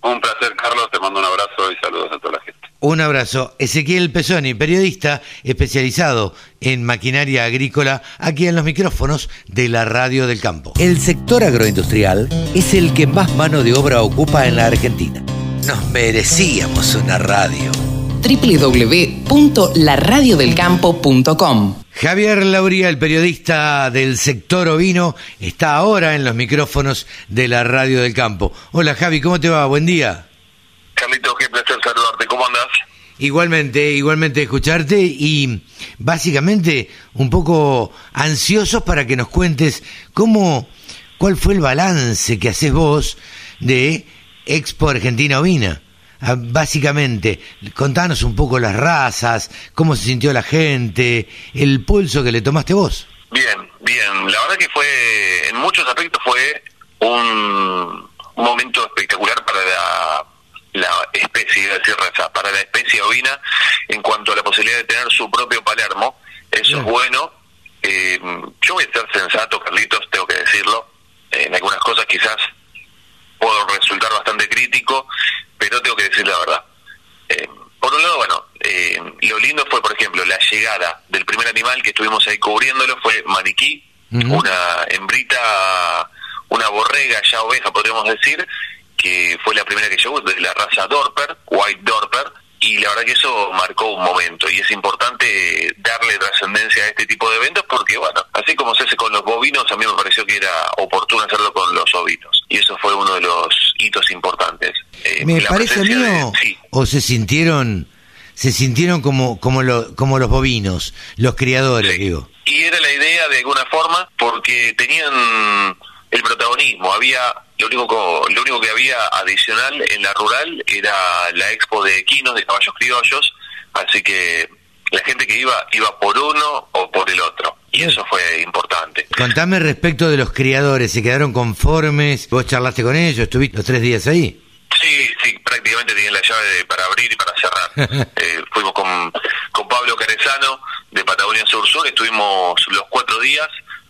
Un placer, Carlos. Te mando un abrazo y saludos a toda la gente. Un abrazo. Ezequiel Pesoni, periodista especializado en maquinaria agrícola, aquí en los micrófonos de la Radio del Campo. El sector agroindustrial es el que más mano de obra ocupa en la Argentina. Nos merecíamos una radio www.laradiodelcampo.com Javier Lauría, el periodista del sector ovino, está ahora en los micrófonos de la Radio del Campo. Hola Javi, ¿cómo te va? Buen día. Carlitos, qué placer. Igualmente, igualmente escucharte y básicamente un poco ansiosos para que nos cuentes cómo, cuál fue el balance que haces vos de Expo Argentina Ovina. Ah, básicamente, contanos un poco las razas, cómo se sintió la gente, el pulso que le tomaste vos. Bien, bien. La verdad que fue, en muchos aspectos fue un, momento espectacular para la, la especie, iba a decir raza, para la especie ovina en cuanto a la posibilidad de tener su propio Palermo. Eso es bueno. Eh, yo voy a ser sensato, Carlitos, tengo que decirlo. en algunas cosas quizás puedo resultar bastante crítico, pero tengo que decir la verdad. Eh, por un lado, bueno, eh, lo lindo fue, por ejemplo, la llegada del primer animal que estuvimos ahí cubriéndolo fue Maniquí, una hembrita, una borrega, ya oveja, podríamos decir, que fue la primera que llegó de la raza Dorper, White Dorper, y la verdad que eso marcó un momento y es importante darle trascendencia a este tipo de eventos porque bueno, así como se hace con los bovinos, a mí me pareció que era oportuno hacerlo con los ovinos y eso fue uno de los hitos importantes. Eh, me parece a mí o, se sintieron se sintieron como como lo, como los bovinos, los criadores, digo. Y era la idea de alguna forma porque tenían el protagonismo, había lo único, lo único que había adicional en la rural era la expo de equinos, de caballos criollos, así que la gente que iba, iba por uno o por el otro. Y eso fue importante. Contame respecto de los criadores, ¿se quedaron conformes? ¿Vos charlaste con ellos? ¿Estuviste los tres días ahí? Sí, sí, prácticamente tenían la llave para abrir y para cerrar. *laughs* eh, fuimos con, con Pablo Carezano de Patagonia Sur Sur, estuvimos los cuatro días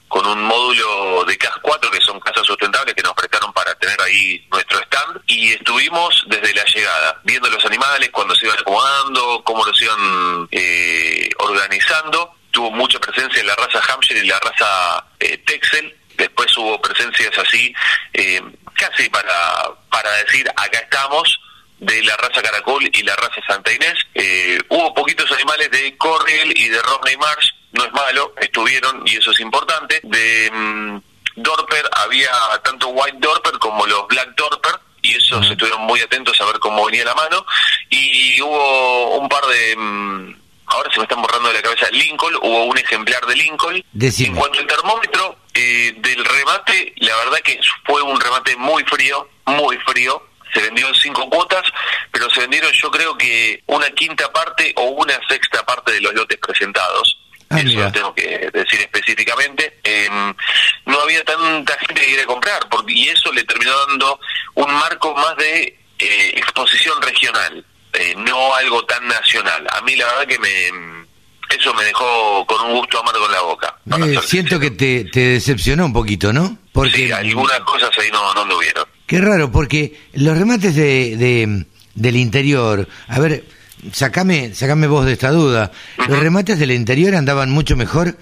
con un módulo de CAS 4, que son casas sustentables que nos prestaron para tener ahí nuestro stand, y estuvimos desde la llegada, viendo los animales, cuando se iban acomodando, cómo los iban eh, organizando. Tuvo mucha presencia en la raza Hampshire y la raza eh, Texel. Después hubo presencias así, eh, casi para, para decir, acá estamos, de la raza caracol y la raza Santa Inés. Eh, hubo poquitos animales de Corriel y de Rodney Marsh, no es malo, estuvieron y eso es importante. De mm, Dorper había tanto White Dorper como los Black Dorper y esos estuvieron muy atentos a ver cómo venía la mano y hubo un par de mm, ahora se me están borrando de la cabeza Lincoln hubo un ejemplar de Lincoln en cuanto al termómetro eh, del remate la verdad que fue un remate muy frío muy frío se vendió en cinco cuotas, pero se vendieron yo creo que una quinta parte o una sexta parte de los lotes presentados. Ah, Eso lo tengo que decir específicamente. Em, no había tanta gente que quería comprar, porque, y eso le terminó dando un marco más de eh, exposición regional, eh, no algo tan nacional. A mí la verdad que me eso me dejó con un gusto amargo en la boca. Eh, siento que te, te, decepcionó un poquito, ¿no? Porque sí, algunas cosas ahí no, no lo vieron. Qué raro, porque los remates de, de del interior, a ver, sacame, sacame vos de esta duda, ¿los remates del interior andaban mucho mejor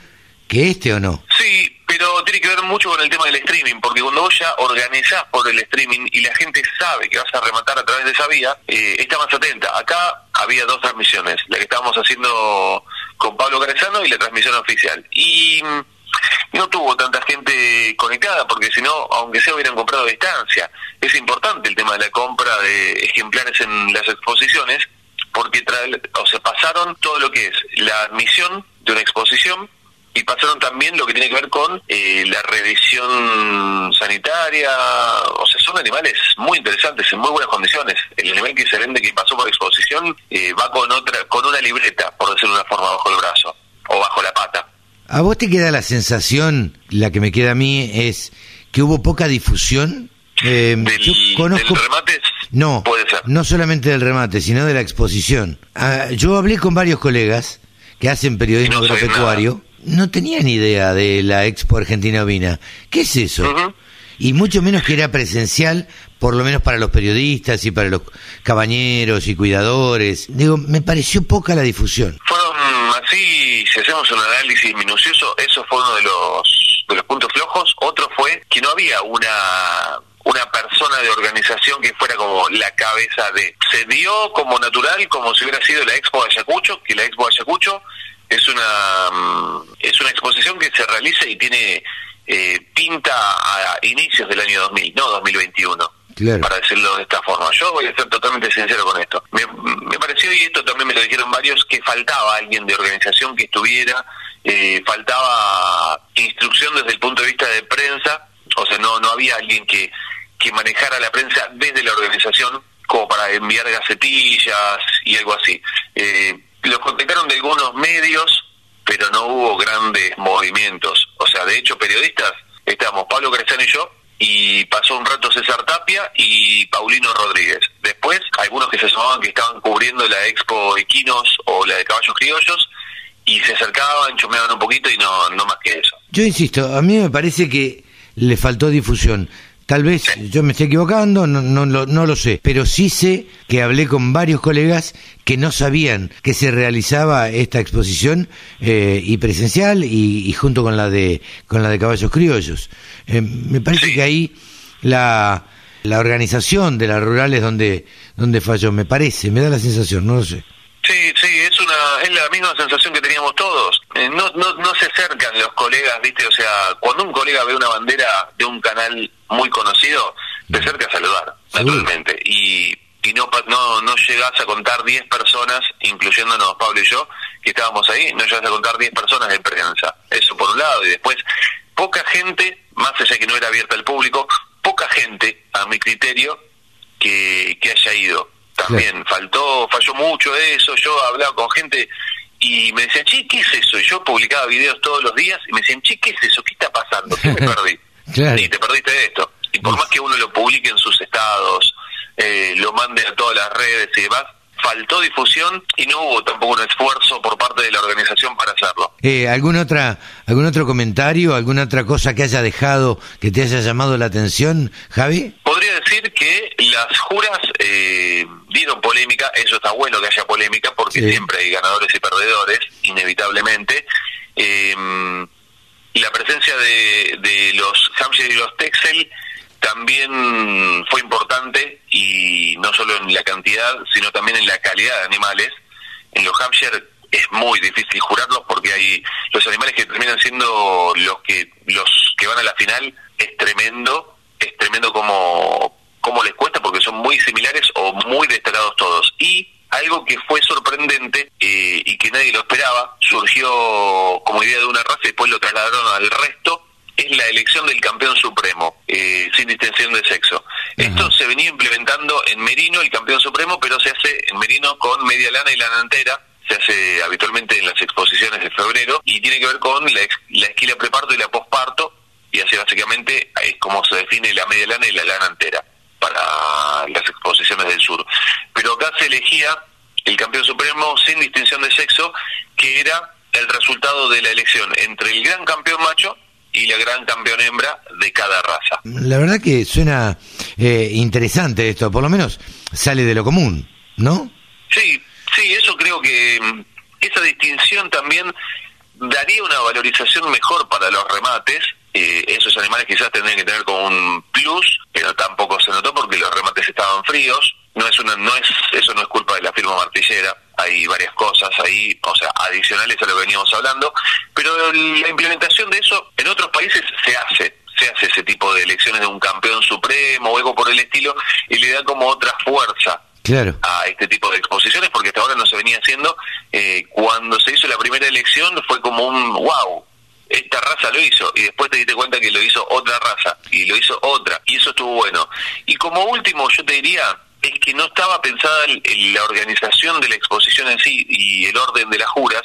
que este o no? Sí, pero tiene que ver mucho con el tema del streaming, porque cuando vos ya organizás por el streaming y la gente sabe que vas a rematar a través de esa vía, eh, está más atenta. Acá había dos transmisiones, la que estábamos haciendo con Pablo Carezano y la transmisión oficial. Y no tuvo tanta gente conectada, porque si no, aunque sea hubieran comprado a distancia. Es importante el tema de la compra de ejemplares en las exposiciones, porque trae, o sea, pasaron todo lo que es la admisión de una exposición y pasaron también lo que tiene que ver con eh, la revisión sanitaria, o sea, son animales muy interesantes, en muy buenas condiciones. El animal que se vende que pasó por exposición eh, va con otra, con una libreta, por decirlo de una forma, bajo el brazo o bajo la pata. ¿A vos te queda la sensación, la que me queda a mí, es que hubo poca difusión? Eh, yo conozco... remate? No, no solamente del remate, sino de la exposición. Ah, yo hablé con varios colegas que hacen periodismo agropecuario no tenían idea de la Expo Argentina Ovina. ¿Qué es eso? Y mucho menos que era presencial, por lo menos para los periodistas y para los cabañeros y cuidadores. Digo, me pareció poca la difusión. Fueron así, si hacemos un análisis minucioso, eso fue uno de los, de los puntos flojos. Otro fue que no había una una persona de organización que fuera como la cabeza de. Se dio como natural, como si hubiera sido la Expo de Ayacucho, que la Expo de Ayacucho es una mm, es una exposición que se realiza y tiene eh, pinta a inicios del año 2000, no 2021. Para decirlo de esta forma. Yo voy a ser totalmente sincero con esto. Me, pareció, y esto también me lo dijeron varios, que faltaba alguien de organización que estuviera, eh, faltaba instrucción desde el punto de vista de prensa, o sea, no, no había alguien que, que manejara la prensa desde la organización como para enviar gacetillas y algo así. Eh, los contactaron de algunos medios, pero no hubo grandes movimientos. O sea, de hecho, periodistas, estábamos Pablo Crescano y yo, y pasó un rato César Tapia y Paulino Rodríguez. Después, algunos que se sumaban que estaban cubriendo la Expo Equinos o la de Caballos Criollos, y se acercaban, chumeaban un poquito y no, no más que eso. Yo insisto, a mí me parece que le faltó difusión. Tal vez yo me esté equivocando, no, no, no, lo sé, pero sí sé que hablé con varios colegas que no sabían que se realizaba esta exposición eh, y presencial y, junto con la de con la de caballos criollos. Eh, me parece que ahí la, la organización de las rurales donde donde falló, me parece, me da la sensación, no lo sé. Sí, sí, es es la misma sensación que teníamos todos. Eh, no, no, no se acercan los colegas, ¿viste? O sea, cuando un colega ve una bandera de un canal muy conocido, te acerca a saludar, naturalmente. Y, y no, no, no llegas a contar 10 personas, incluyéndonos Pablo y yo, que estábamos ahí, no llegas a contar 10 personas de prensa. Eso por un lado. Y después, poca gente, más allá que no era abierta al público, poca gente, a mi criterio, que, que haya ido también faltó, falló mucho eso, yo hablaba con gente y me decían, che, ¿qué es eso? Y yo publicaba videos todos los días y me decían, che, ¿qué es eso? ¿Qué está pasando? ¿Qué me *laughs* perdí? Y te perdiste de esto. Y por más que uno lo publique en sus estados, eh, lo mande a todas las redes y demás, faltó difusión y no hubo tampoco un esfuerzo por parte de la organización para hacerlo. Eh, ¿algún, otra, ¿Algún otro comentario, alguna otra cosa que haya dejado, que te haya llamado la atención, Javi? Podría decir que las juras eh, dieron polémica, eso está bueno que haya polémica porque siempre hay ganadores y perdedores, inevitablemente. Eh, la presencia de, de los Hampshire y los Texel también fue importante y no solo en la cantidad, sino también en la calidad de animales. En los Hampshire es muy difícil jurarlos porque hay los animales que terminan siendo los que los que van a la final es tremendo, es tremendo como como les cuesta porque son muy similares o muy destacados todos. Y algo que fue sorprendente eh, y que nadie lo esperaba, surgió como idea de una raza y después lo trasladaron al resto, es la elección del campeón supremo, eh, sin distinción de sexo. Esto se venía implementando en Merino, el campeón supremo, pero se hace en Merino con media lana y lana entera, se hace habitualmente en las exposiciones de febrero y tiene que ver con la, la esquila preparto y la posparto, y así básicamente es como se define la media lana y la lana entera para las exposiciones del sur. Pero acá se elegía el campeón supremo sin distinción de sexo, que era el resultado de la elección entre el gran campeón macho y la gran campeón hembra de cada raza. La verdad que suena eh, interesante esto, por lo menos sale de lo común, ¿no? Sí, sí, eso creo que esa distinción también daría una valorización mejor para los remates eh, esos animales quizás tendrían que tener como un plus, pero tampoco se notó porque los remates estaban fríos. No es una, no es, eso no es culpa martillera. Hay varias cosas ahí, o sea, adicionales a lo que veníamos hablando. Pero la implementación de eso en otros países se hace se hace ese tipo de elecciones de un campeón supremo o algo por el estilo y le da como otra fuerza claro. a este tipo de exposiciones porque hasta ahora no se venía haciendo. Eh, cuando se hizo la primera elección fue como un wow, esta raza lo hizo y después te diste cuenta que lo hizo otra raza y lo hizo otra y eso estuvo bueno. Y como último yo te diría es que no estaba pensada en la organización de la exposición en sí y el orden de las juras,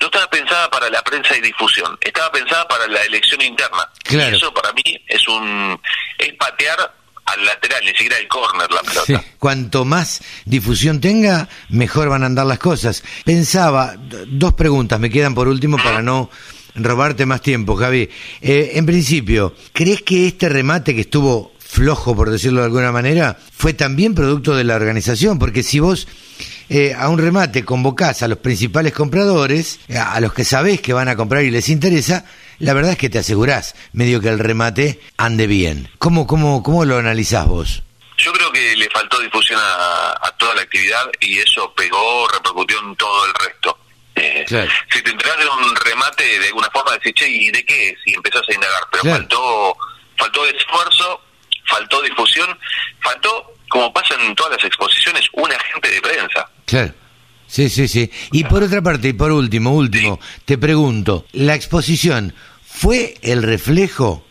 no estaba pensada para la prensa y difusión, estaba pensada para la elección interna. Y eso para mí es un es patear al lateral, ni siquiera al córner la pelota. Cuanto más difusión tenga, mejor van a andar las cosas. Pensaba, dos preguntas me quedan por último para no robarte más tiempo, Javi. Eh, en principio, ¿crees que este remate que estuvo flojo, por decirlo de alguna manera, fue también producto de la organización? Porque si vos eh, a un remate convocás a los principales compradores, eh, a los que sabés que van a comprar y les interesa, la verdad es que te asegurás medio que el remate ande bien. ¿Cómo, cómo, cómo lo analizás vos? Yo creo que le faltó difusión a toda la actividad y eso pegó, repercutió en todo el resto. Si te enteras de un remate, de alguna forma decís, che, ¿y de qué Y empezás a indagar. Pero faltó, faltó esfuerzo, faltó difusión, faltó, como pasa en todas las exposiciones, un agente de prensa. Claro. Sí, sí, sí. Y por otra parte, y por último, último, te pregunto, ¿la exposición fue el reflejo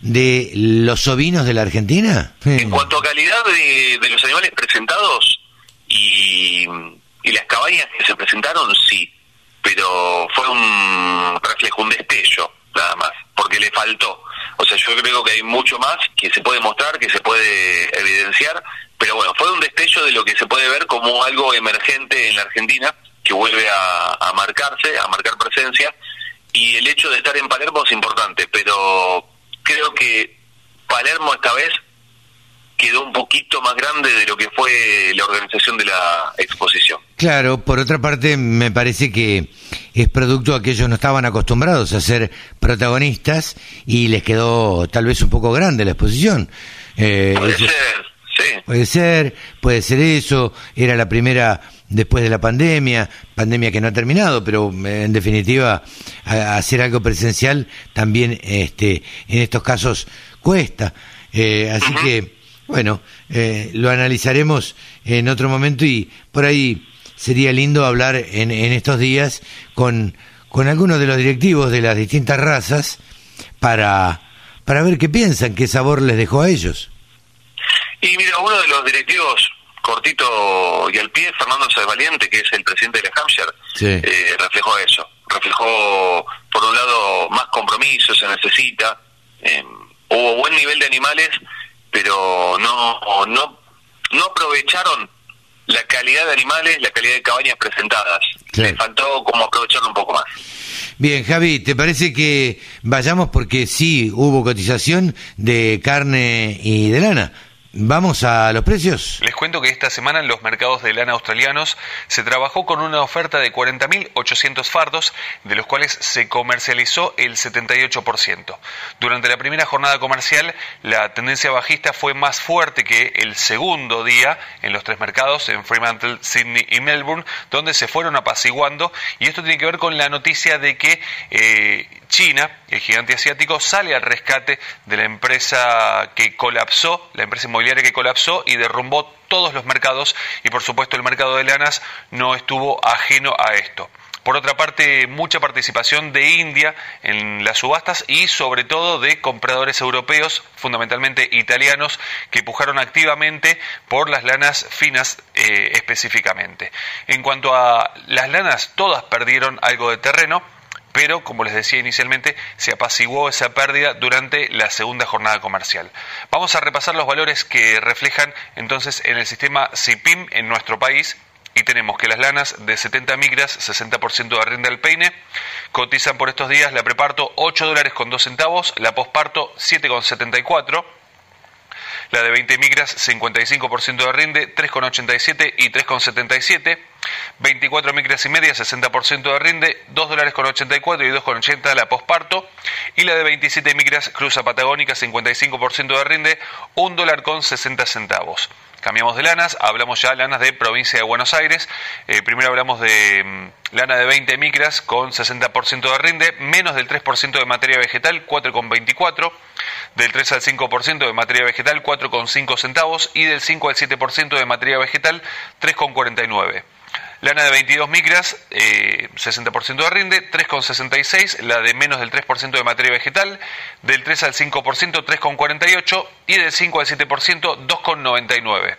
de los ovinos de la Argentina? En cuanto a calidad de, de los animales presentados y, y las cabañas que se presentaron, sí pero fue un reflejo, un destello, nada más, porque le faltó. O sea, yo creo que hay mucho más que se puede mostrar, que se puede evidenciar, pero bueno, fue un destello de lo que se puede ver como algo emergente en la Argentina, que vuelve a, a marcarse, a marcar presencia, y el hecho de estar en Palermo es importante, pero creo que Palermo esta vez quedó un poquito más grande de lo que fue la organización de la exposición. Claro, por otra parte me parece que es producto de que ellos no estaban acostumbrados a ser protagonistas y les quedó tal vez un poco grande la exposición. Eh, puede ser, sí. Puede ser, puede ser eso, era la primera después de la pandemia, pandemia que no ha terminado, pero eh, en definitiva hacer algo presencial también este, en estos casos cuesta. Eh, así que bueno, eh, lo analizaremos en otro momento y por ahí sería lindo hablar en, en estos días con, con algunos de los directivos de las distintas razas para, para ver qué piensan, qué sabor les dejó a ellos. Y mira, uno de los directivos, cortito y al pie, Fernando Valiente, que es el presidente de la Hampshire, eh, reflejó eso. Reflejó, por un lado, más compromiso, se necesita. Eh, hubo buen nivel de animales pero no, no, no aprovecharon la calidad de animales, la calidad de cabañas presentadas. Le faltó como aprovecharlo un poco más. Bien, Javi, ¿te parece que vayamos porque sí hubo cotización de carne y de lana? Vamos a los precios. Les cuento que esta semana en los mercados de lana australianos se trabajó con una oferta de 40.800 fardos, de los cuales se comercializó el 78%. Durante la primera jornada comercial, la tendencia bajista fue más fuerte que el segundo día en los tres mercados, en Fremantle, Sydney y Melbourne, donde se fueron apaciguando. Y esto tiene que ver con la noticia de que eh, China, el gigante asiático, sale al rescate de la empresa que colapsó, la empresa inmobiliaria que colapsó y derrumbó todos los mercados y por supuesto el mercado de lanas no estuvo ajeno a esto. Por otra parte, mucha participación de India en las subastas y sobre todo de compradores europeos, fundamentalmente italianos, que pujaron activamente por las lanas finas eh, específicamente. En cuanto a las lanas, todas perdieron algo de terreno pero como les decía inicialmente, se apaciguó esa pérdida durante la segunda jornada comercial. Vamos a repasar los valores que reflejan entonces en el sistema CIPIM en nuestro país. Y tenemos que las lanas de 70 micras, 60% de rinde al peine, cotizan por estos días la preparto 8 dólares con 2 centavos, la posparto 7,74 la de 20 micras 55% de rinde, 3,87 y 3,77, 24 micras y media 60% de rinde, 2 dólares con 84 y 2,80 la posparto, y la de 27 micras cruza patagónica 55% de rinde, 1 dólar con 60 centavos. Cambiamos de lanas, hablamos ya lanas de provincia de Buenos Aires. Eh, primero hablamos de mm, lana de 20 micras con 60% de rinde, menos del 3% de materia vegetal, 4,24. Del 3 al 5% de materia vegetal, 4,5 centavos. Y del 5 al 7% de materia vegetal, 3,49. Lana de 22 micras, 60% eh, de rinde, 3,66, la de menos del 3% de materia vegetal, del 3 al 5%, 3,48 y del 5 al 7%, 2,99.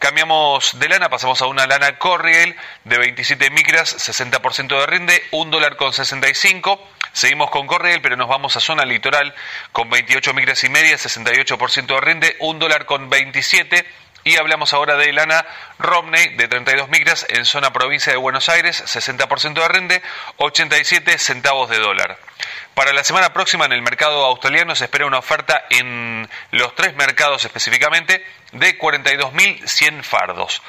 Cambiamos de lana, pasamos a una lana Corriel de 27 micras, 60% de rinde, 1 dólar con 65. Seguimos con Corriel, pero nos vamos a zona litoral con 28 micras y media, 68% de rinde, 1 dólar con 27 y hablamos ahora de lana Romney de 32 micras en zona provincia de Buenos Aires, 60% de rinde, 87 centavos de dólar. Para la semana próxima en el mercado australiano se espera una oferta en los tres mercados específicamente de 42.100 fardos.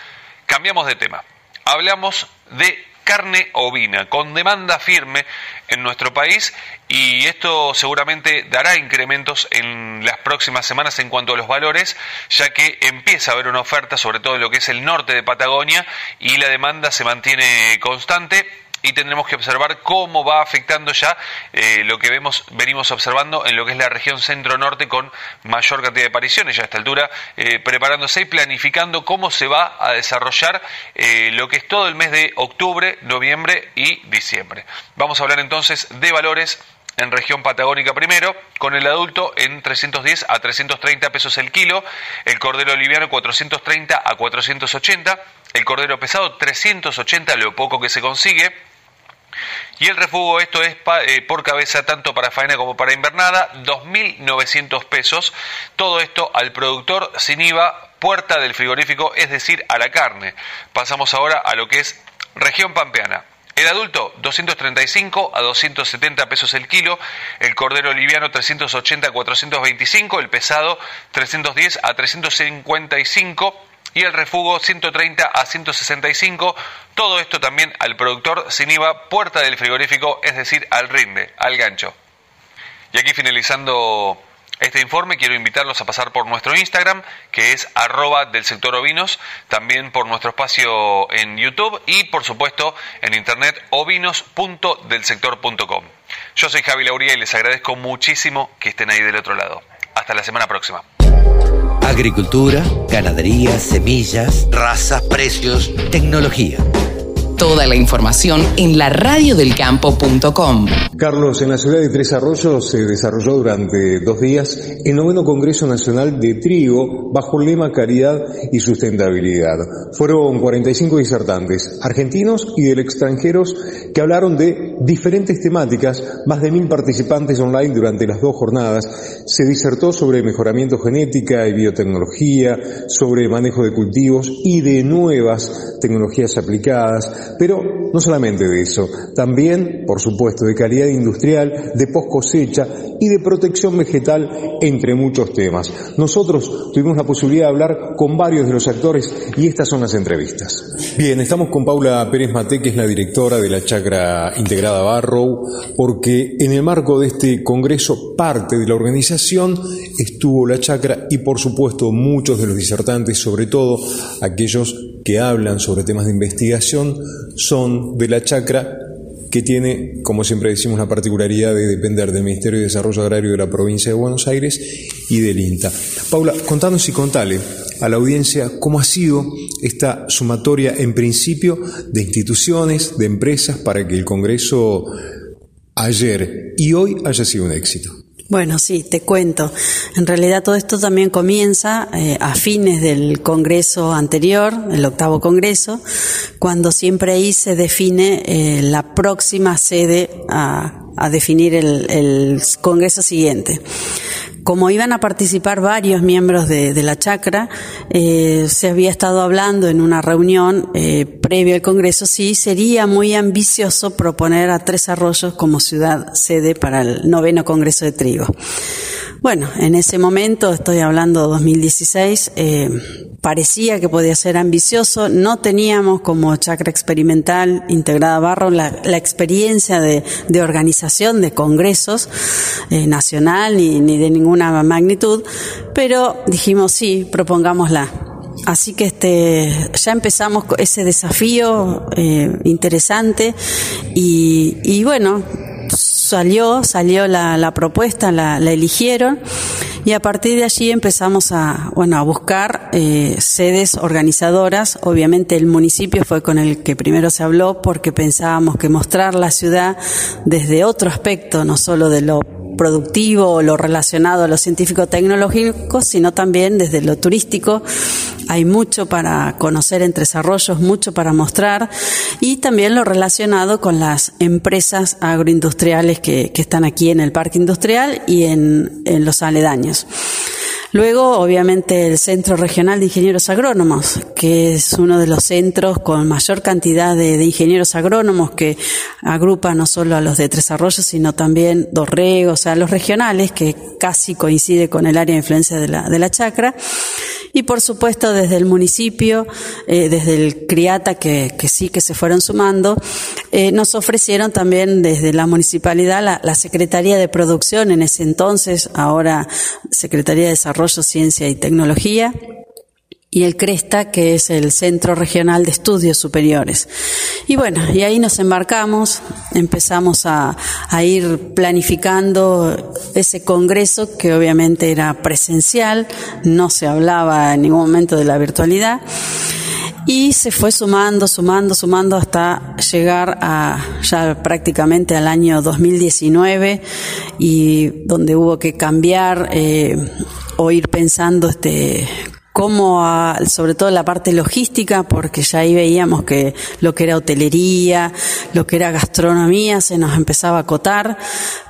Cambiamos de tema. Hablamos de carne ovina con demanda firme en nuestro país y esto seguramente dará incrementos en las próximas semanas en cuanto a los valores, ya que empieza a haber una oferta sobre todo en lo que es el norte de Patagonia y la demanda se mantiene constante y tendremos que observar cómo va afectando ya eh, lo que vemos, venimos observando en lo que es la región centro-norte con mayor cantidad de apariciones ya a esta altura, eh, preparándose y planificando cómo se va a desarrollar eh, lo que es todo el mes de octubre, noviembre y diciembre. Vamos a hablar entonces de valores en región patagónica primero, con el adulto en 310 a 330 pesos el kilo, el cordero liviano 430 a 480, el cordero pesado 380, lo poco que se consigue, y el refugo, esto es eh, por cabeza tanto para faena como para invernada, 2.900 pesos. Todo esto al productor sin IVA, puerta del frigorífico, es decir, a la carne. Pasamos ahora a lo que es región pampeana. El adulto 235 a 270 pesos el kilo, el cordero liviano 380 a 425, el pesado 310 a 355 y el refugo 130 a 165. Todo esto también al productor sin IVA, puerta del frigorífico, es decir, al rinde, al gancho. Y aquí finalizando este informe, quiero invitarlos a pasar por nuestro Instagram, que es arroba del sector ovinos, también por nuestro espacio en YouTube y por supuesto en internet ovinos.delsector.com. Yo soy Javi Lauría y les agradezco muchísimo que estén ahí del otro lado. Hasta la semana próxima. Agricultura, ganadería, semillas, razas, precios, tecnología. Toda la información en la radiodelcampo.com. Carlos, en la ciudad de Tres Arroyos se desarrolló durante dos días el noveno Congreso Nacional de Trigo bajo el lema Caridad y Sustentabilidad. Fueron 45 disertantes, argentinos y del extranjeros, que hablaron de diferentes temáticas, más de mil participantes online durante las dos jornadas. Se disertó sobre mejoramiento genética y biotecnología, sobre manejo de cultivos y de nuevas tecnologías aplicadas, pero no solamente de eso, también, por supuesto, de calidad industrial, de post cosecha y de protección vegetal, entre muchos temas. Nosotros tuvimos la posibilidad de hablar con varios de los actores y estas son las entrevistas. Bien, estamos con Paula Pérez Mate, que es la directora de la chacra integrada Barrow, porque en el marco de este congreso parte de la organización estuvo la chacra y por supuesto muchos de los disertantes, sobre todo aquellos que hablan sobre temas de investigación, son de la chacra que tiene, como siempre decimos, la particularidad de depender del Ministerio de Desarrollo Agrario de la provincia de Buenos Aires y del INTA. Paula, contanos y contale a la audiencia cómo ha sido esta sumatoria en principio de instituciones, de empresas, para que el Congreso ayer y hoy haya sido un éxito. Bueno, sí, te cuento. En realidad todo esto también comienza eh, a fines del Congreso anterior, el octavo Congreso, cuando siempre ahí se define eh, la próxima sede a, definir el Congreso siguiente como iban a participar varios miembros de, la chacra, eh, se había estado hablando en una reunión eh, previa al Congreso si sería muy ambicioso proponer a Tres Arroyos como ciudad sede para el noveno Congreso de Trigo. Bueno, en ese momento, estoy hablando de 2016, eh, parecía que podía ser ambicioso. No teníamos como chacra experimental integrada Barro la, experiencia de, organización de congresos eh, nacional ni, ni de ninguna magnitud, pero dijimos sí, propongámosla. Así que este, ya empezamos ese desafío eh, interesante y, y bueno, salió, salió la, la propuesta, la, eligieron y a partir de allí empezamos a, bueno, a buscar eh, sedes organizadoras. Obviamente el municipio fue con el que primero se habló porque pensábamos que mostrar la ciudad desde otro aspecto, no solo de lo productivo o lo relacionado a lo científico-tecnológico, sino también desde lo turístico. Hay mucho para conocer entre desarrollos, mucho para mostrar y también lo relacionado con las empresas agroindustriales que, que están aquí en el parque industrial y en, en los aledaños. Luego, obviamente, el Centro Regional de Ingenieros Agrónomos, que es uno de los centros con mayor cantidad de, ingenieros agrónomos que agrupa no solo a los de Tres Arroyos, sino también Dorrego, los regionales, que casi coincide con el área de influencia de la, de la chacra. Y por supuesto desde el municipio, eh, desde el CRIATA, que, que, sí que se fueron sumando, eh, nos ofrecieron también desde la municipalidad la, la, Secretaría de Producción en ese entonces, ahora Secretaría de Desarrollo, Ciencia y Tecnología, y el CRESTA, que es el Centro Regional de Estudios Superiores. Y bueno, y ahí nos embarcamos, empezamos a, ir planificando ese congreso que obviamente era presencial, no se hablaba en ningún momento de la virtualidad. Y se fue sumando, sumando, sumando hasta llegar a ya prácticamente al año 2019 y donde hubo que cambiar eh, o ir pensando este como sobre todo la parte logística, porque ya ahí veíamos que lo que era hotelería, lo que era gastronomía, se nos empezaba a acotar.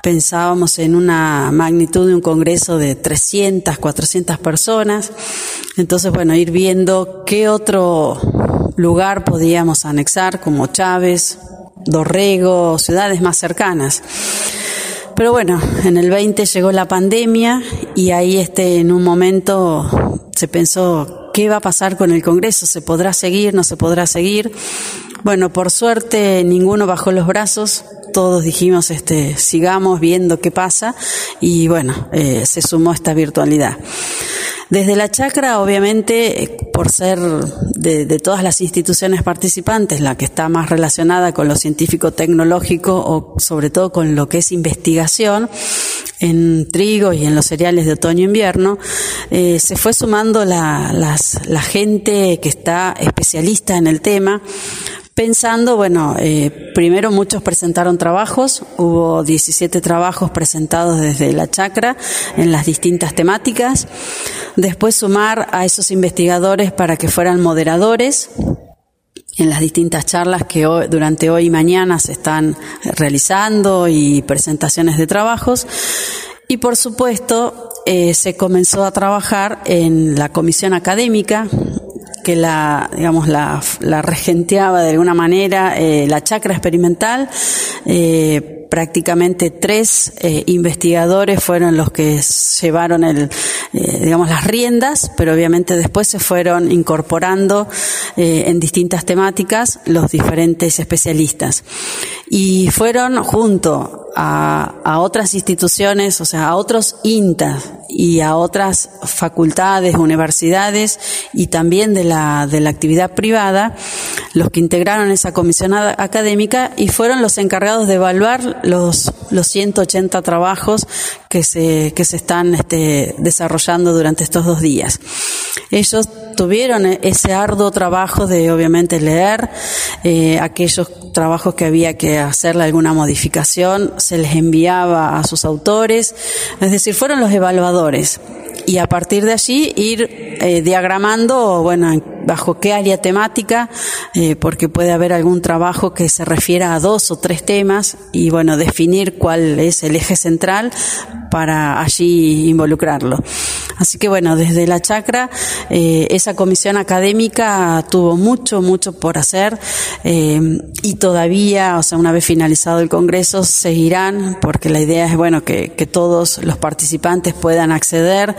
Pensábamos en una magnitud de un congreso de 300, 400 personas. Entonces, bueno, ir viendo qué otro lugar podíamos anexar, como Chávez, Dorrego, ciudades más cercanas. Pero bueno, en el 20 llegó la pandemia y ahí este, en un momento se pensó, ¿qué va a pasar con el Congreso? ¿Se podrá seguir? ¿No se podrá seguir? Bueno, por suerte ninguno bajó los brazos, todos dijimos, este, sigamos viendo qué pasa y bueno, eh, se sumó esta virtualidad. Desde la chacra, obviamente, por ser de, todas las instituciones participantes la que está más relacionada con lo científico-tecnológico o sobre todo con lo que es investigación en trigo y en los cereales de otoño-invierno, eh, se fue sumando la gente que está especialista en el tema, pensando, bueno, eh, primero muchos presentaron trabajos, hubo 17 trabajos presentados desde la chacra en las distintas temáticas, después sumar a esos investigadores para que fueran moderadores, en las distintas charlas que durante hoy y mañana se están realizando y presentaciones de trabajos. Y por supuesto, eh, se comenzó a trabajar en la comisión académica que la, digamos, la, la regenteaba de alguna manera eh, la chacra experimental. Eh, prácticamente tres eh, investigadores fueron los que llevaron el, eh, digamos, las riendas, pero obviamente después se fueron incorporando eh, en distintas temáticas los diferentes especialistas. Y fueron junto a, a otras instituciones, o sea, a otros INTAs y a otras facultades, universidades y también de la, de la actividad privada, los que integraron esa comisión académica y fueron los encargados de evaluar los, los 180 trabajos que se, que se están este, desarrollando durante estos dos días. Ellos tuvieron ese arduo trabajo de obviamente leer eh, aquellos trabajos que había que hacerle alguna modificación, se les enviaba a sus autores, es decir, fueron los evaluadores y a partir de allí ir eh, diagramando, bueno, bajo qué área temática, eh, porque puede haber algún trabajo que se refiera a dos o tres temas y bueno, definir cuál es el eje central para allí involucrarlo. Así que bueno, desde la chacra, eh, esa comisión académica tuvo mucho, mucho por hacer eh, y todavía, o sea, una vez finalizado el Congreso, seguirán, porque la idea es, bueno, que, que todos los participantes puedan acceder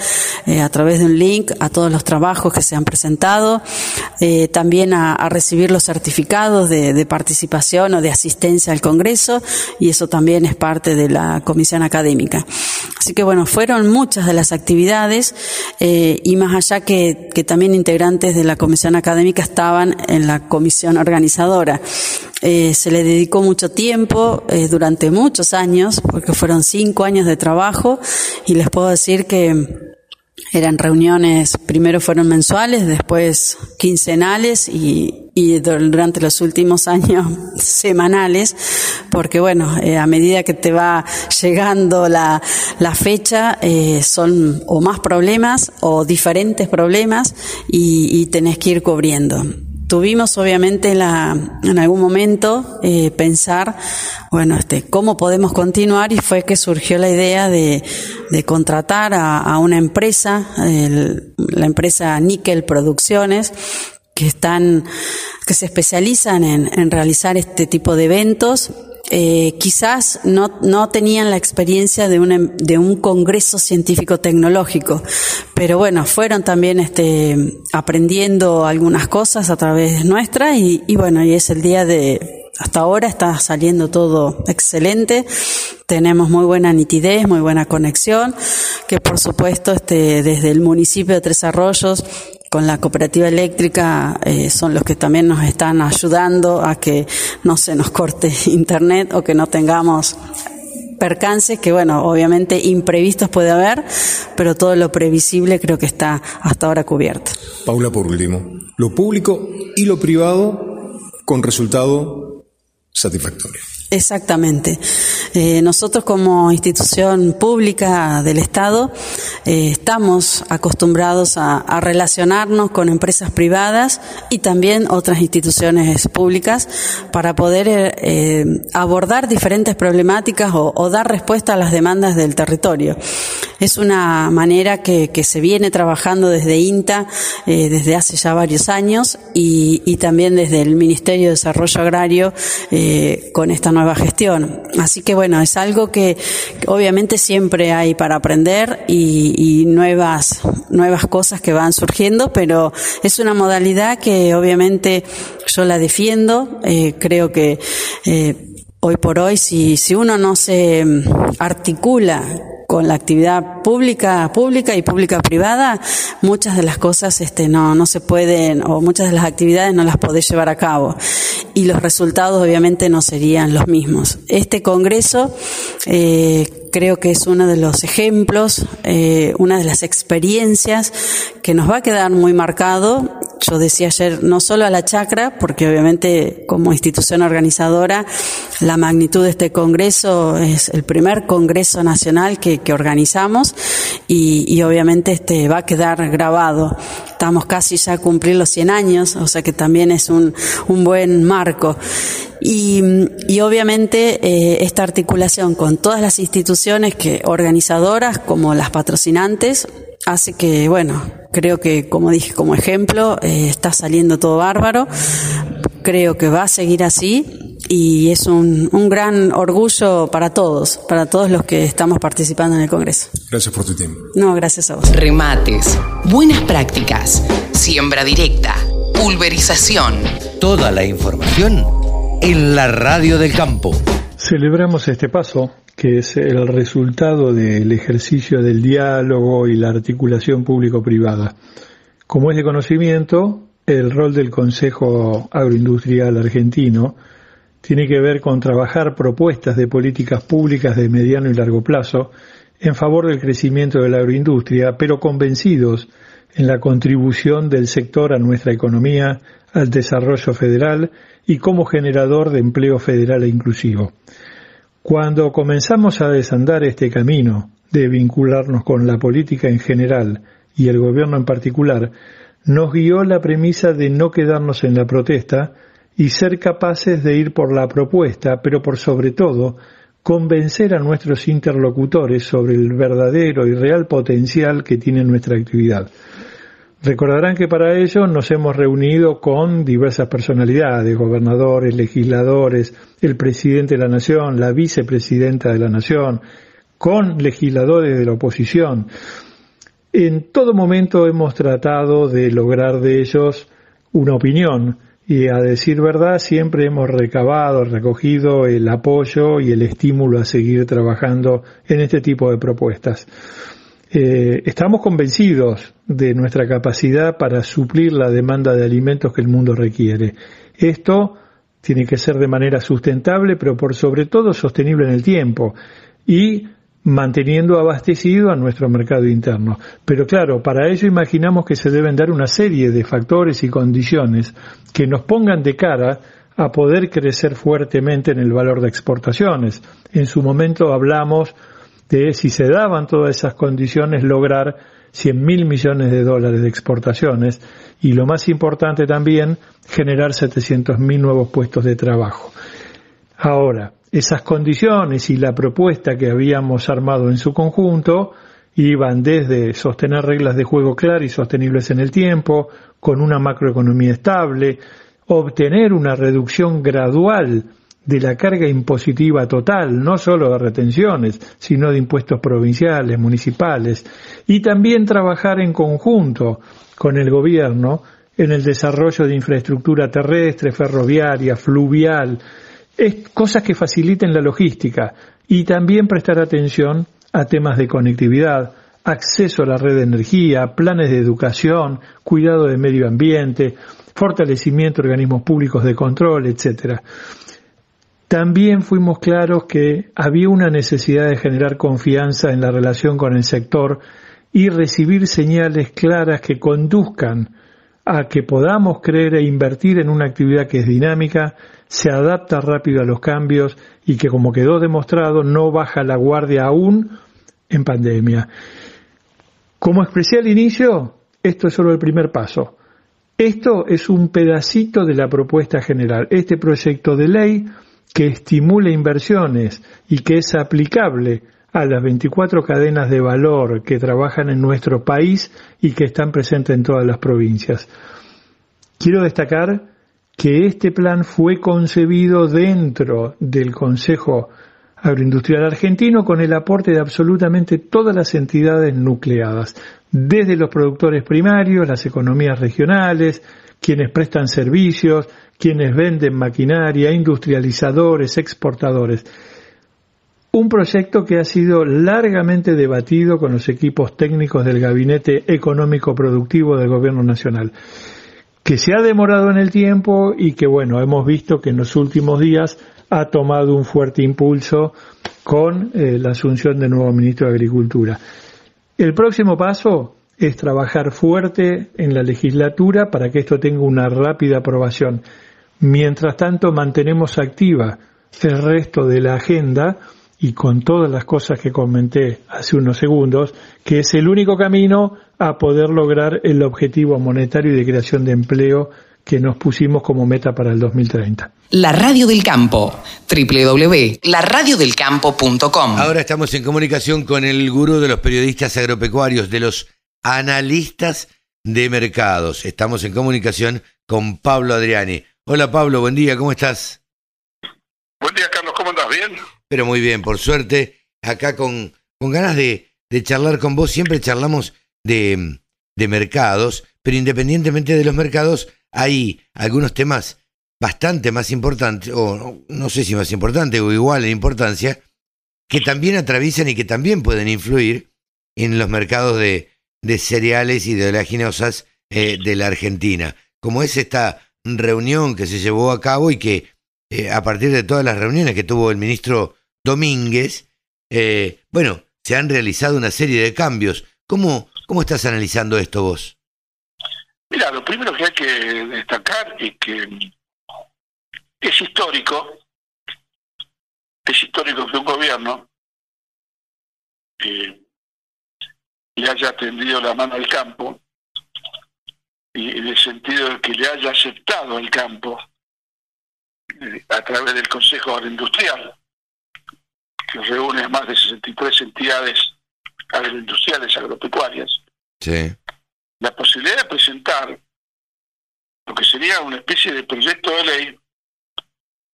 a través de un link a todos los trabajos que se han presentado eh, también a, recibir los certificados de, participación o de asistencia al Congreso y eso también es parte de la comisión académica. Así que bueno, fueron muchas de las actividades eh, y más allá que, también integrantes de la comisión académica estaban en la comisión organizadora. Eh, se le dedicó mucho tiempo durante muchos años, porque fueron cinco años de trabajo y les puedo decir que eran reuniones, primero fueron mensuales, después quincenales y, y durante los últimos *laughs* años semanales, porque bueno, eh, a medida que te va llegando la, la fecha, eh, son o más problemas o diferentes problemas y, y tenés que ir cubriendo tuvimos obviamente la, en algún momento eh, pensar, bueno, este, cómo podemos continuar y fue que surgió la idea de, de contratar a, a una empresa, el, la empresa Nickel Producciones, que están, que se especializan en, en realizar este tipo de eventos eh, quizás no, no tenían la experiencia de, una, de un congreso científico-tecnológico, pero bueno, fueron también este, aprendiendo algunas cosas a través nuestra y, y bueno, y es el día de, hasta ahora está saliendo todo excelente. Tenemos muy buena nitidez, muy buena conexión, que por supuesto este, desde el municipio de Tres Arroyos con la cooperativa eléctrica eh, son los que también nos están ayudando a que no se nos corte *laughs* internet o que no tengamos percances que, bueno, obviamente imprevistos puede haber, pero todo lo previsible creo que está hasta ahora cubierto. Paula, por último, lo público y lo privado con resultado satisfactorio. Exactamente. Eh, nosotros como institución pública del Estado eh, estamos acostumbrados a, relacionarnos con empresas privadas y también otras instituciones públicas para poder eh, abordar diferentes problemáticas o, dar respuesta a las demandas del territorio. Es una manera que, se viene trabajando desde INTA desde hace ya varios años y, y, también desde el Ministerio de Desarrollo Agrario con esta nueva nueva gestión. Así que bueno, es algo que, obviamente siempre hay para aprender y, nuevas, nuevas cosas que van surgiendo, pero es una modalidad que obviamente yo la defiendo. Eh, creo que eh, hoy por hoy, si, si uno no se articula con la actividad pública, pública y pública privada, muchas de las cosas este, no, no se pueden, o muchas de las actividades no las podés llevar a cabo. Y los resultados obviamente no serían los mismos. Este Congreso eh, creo que es uno de los ejemplos, eh, una de las experiencias que nos va a quedar muy marcado. Yo decía ayer, no solo a la chacra, porque obviamente como institución organizadora, la magnitud de este Congreso es el primer Congreso Nacional que, organizamos y, y, obviamente este va a quedar grabado. Estamos casi ya a cumplir los 100 años, o sea que también es un, un buen marco. Y, y obviamente eh, esta articulación con todas las instituciones que organizadoras como las patrocinantes hace que, bueno, creo que, como dije, como ejemplo, eh, está saliendo todo bárbaro. Creo que va a seguir así y es un, un, gran orgullo para todos, para todos los que estamos participando en el Congreso. Gracias por tu tiempo. No, gracias a vos. Remates, buenas prácticas, siembra directa, pulverización. Toda la información en la radio del campo. Celebramos este paso que es el resultado del ejercicio del diálogo y la articulación público-privada. Como es de conocimiento, el rol del Consejo Agroindustrial Argentino tiene que ver con trabajar propuestas de políticas públicas de mediano y largo plazo en favor del crecimiento de la agroindustria, pero convencidos en la contribución del sector a nuestra economía, al desarrollo federal y como generador de empleo federal e inclusivo. Cuando comenzamos a desandar este camino de vincularnos con la política en general y el gobierno en particular, nos guió la premisa de no quedarnos en la protesta y ser capaces de ir por la propuesta, pero por sobre todo convencer a nuestros interlocutores sobre el verdadero y real potencial que tiene nuestra actividad. Recordarán que para ello nos hemos reunido con diversas personalidades, gobernadores, legisladores, el presidente de la Nación, la vicepresidenta de la Nación, con legisladores de la oposición. En todo momento hemos tratado de lograr de ellos una opinión y a decir verdad siempre hemos recabado, recogido el apoyo y el estímulo a seguir trabajando en este tipo de propuestas. Eh, estamos convencidos de nuestra capacidad para suplir la demanda de alimentos que el mundo requiere. Esto tiene que ser de manera sustentable, pero por sobre todo sostenible en el tiempo y manteniendo abastecido a nuestro mercado interno. Pero claro, para ello imaginamos que se deben dar una serie de factores y condiciones que nos pongan de cara a poder crecer fuertemente en el valor de exportaciones. En su momento hablamos de si se daban todas esas condiciones lograr 100 mil millones de dólares de exportaciones y lo más importante también generar 700 mil nuevos puestos de trabajo. Ahora, esas condiciones y la propuesta que habíamos armado en su conjunto iban desde sostener reglas de juego claras y sostenibles en el tiempo, con una macroeconomía estable, obtener una reducción gradual de la carga impositiva total, no solo de retenciones, sino de impuestos provinciales, municipales, y también trabajar en conjunto con el gobierno en el desarrollo de infraestructura terrestre, ferroviaria, fluvial, cosas que faciliten la logística y también prestar atención a temas de conectividad, acceso a la red de energía, planes de educación, cuidado del medio ambiente, fortalecimiento de organismos públicos de control, etcétera. También fuimos claros que había una necesidad de generar confianza en la relación con el sector y recibir señales claras que conduzcan a que podamos creer e invertir en una actividad que es dinámica, se adapta rápido a los cambios y que, como quedó demostrado, no baja la guardia aún en pandemia. Como expresé al inicio, esto es solo el primer paso. Esto es un pedacito de la propuesta general. Este proyecto de ley que estimule inversiones y que es aplicable a las 24 cadenas de valor que trabajan en nuestro país y que están presentes en todas las provincias. Quiero destacar que este plan fue concebido dentro del Consejo Agroindustrial Argentino con el aporte de absolutamente todas las entidades nucleadas, desde los productores primarios, las economías regionales, quienes prestan servicios, quienes venden maquinaria, industrializadores, exportadores. Un proyecto que ha sido largamente debatido con los equipos técnicos del Gabinete Económico Productivo del Gobierno Nacional, que se ha demorado en el tiempo y que, bueno, hemos visto que en los últimos días ha tomado un fuerte impulso con eh, la asunción del nuevo ministro de Agricultura. El próximo paso es trabajar fuerte en la legislatura para que esto tenga una rápida aprobación. Mientras tanto, mantenemos activa el resto de la agenda y con todas las cosas que comenté hace unos segundos, que es el único camino a poder lograr el objetivo monetario y de creación de empleo que nos pusimos como meta para el 2030. La Radio del Campo, www.laradiodelcampo.com. Ahora estamos en comunicación con el gurú de los periodistas agropecuarios, de los analistas de mercados. Estamos en comunicación con Pablo Adriani. Hola Pablo, buen día, ¿cómo estás? Buen día Carlos, ¿cómo andas? ¿Bien? Pero muy bien, por suerte, acá con, con ganas de, charlar con vos. Siempre charlamos de, mercados, pero independientemente de los mercados, hay algunos temas bastante más importantes, o no sé si más importantes o igual en importancia, que también atraviesan y que también pueden influir en los mercados de, de cereales y de oleaginosas eh, de la Argentina, como es esta reunión que se llevó a cabo y que eh, a partir de todas las reuniones que tuvo el ministro Domínguez, eh, bueno, se han realizado una serie de cambios. ¿Cómo, cómo estás analizando esto vos? Mira, lo primero que hay que destacar es que es histórico, es histórico que un gobierno eh, le haya tendido la mano al campo y en el sentido de que le haya aceptado el campo eh, a través del Consejo Agroindustrial, que reúne más de 63 entidades agroindustriales, agropecuarias, Sí. la posibilidad de presentar lo que sería una especie de proyecto de ley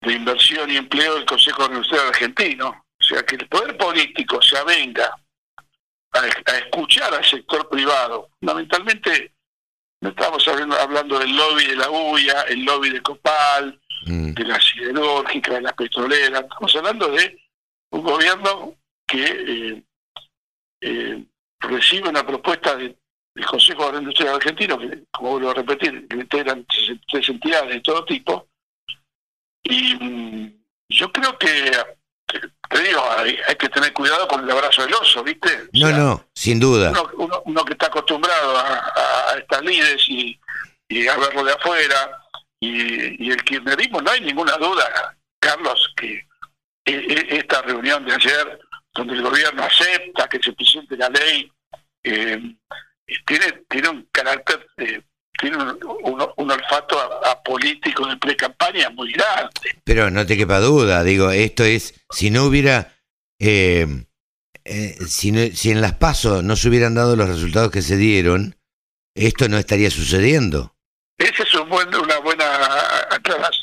de inversión y empleo del Consejo Agroindustrial Argentino. O sea, que el poder político se avenga a, a escuchar al sector privado. Fundamentalmente, no estamos hablando, hablando del lobby de la UIA, el lobby de Copal, Mm. de la siderúrgica, de las petroleras. Estamos hablando de un gobierno que eh, eh, recibe una propuesta de- del Consejo Agroindustrial Argentino, que, como vuelvo a repetir, que integran tres- entidades de todo tipo. Y mm, yo creo que, te digo, hay, hay que tener cuidado con el abrazo del oso, ¿viste? No, no, sin duda. uno, uno- uno que está acostumbrado a, a- estas líderes y, y a verlo de afuera, y, y el kirchnerismo, no hay ninguna duda, Carlos, que esta reunión de ayer, donde el gobierno acepta que se presente la ley, eh, tiene, tiene un carácter, eh, tiene un, un- un olfato a, a político de pre-campaña muy grande. Pero no te quepa duda, digo, esto es, si no hubiera, eh, eh, si, no- si en las pasos no se hubieran dado los resultados que se dieron, esto no estaría sucediendo. Esa es un buen- una buena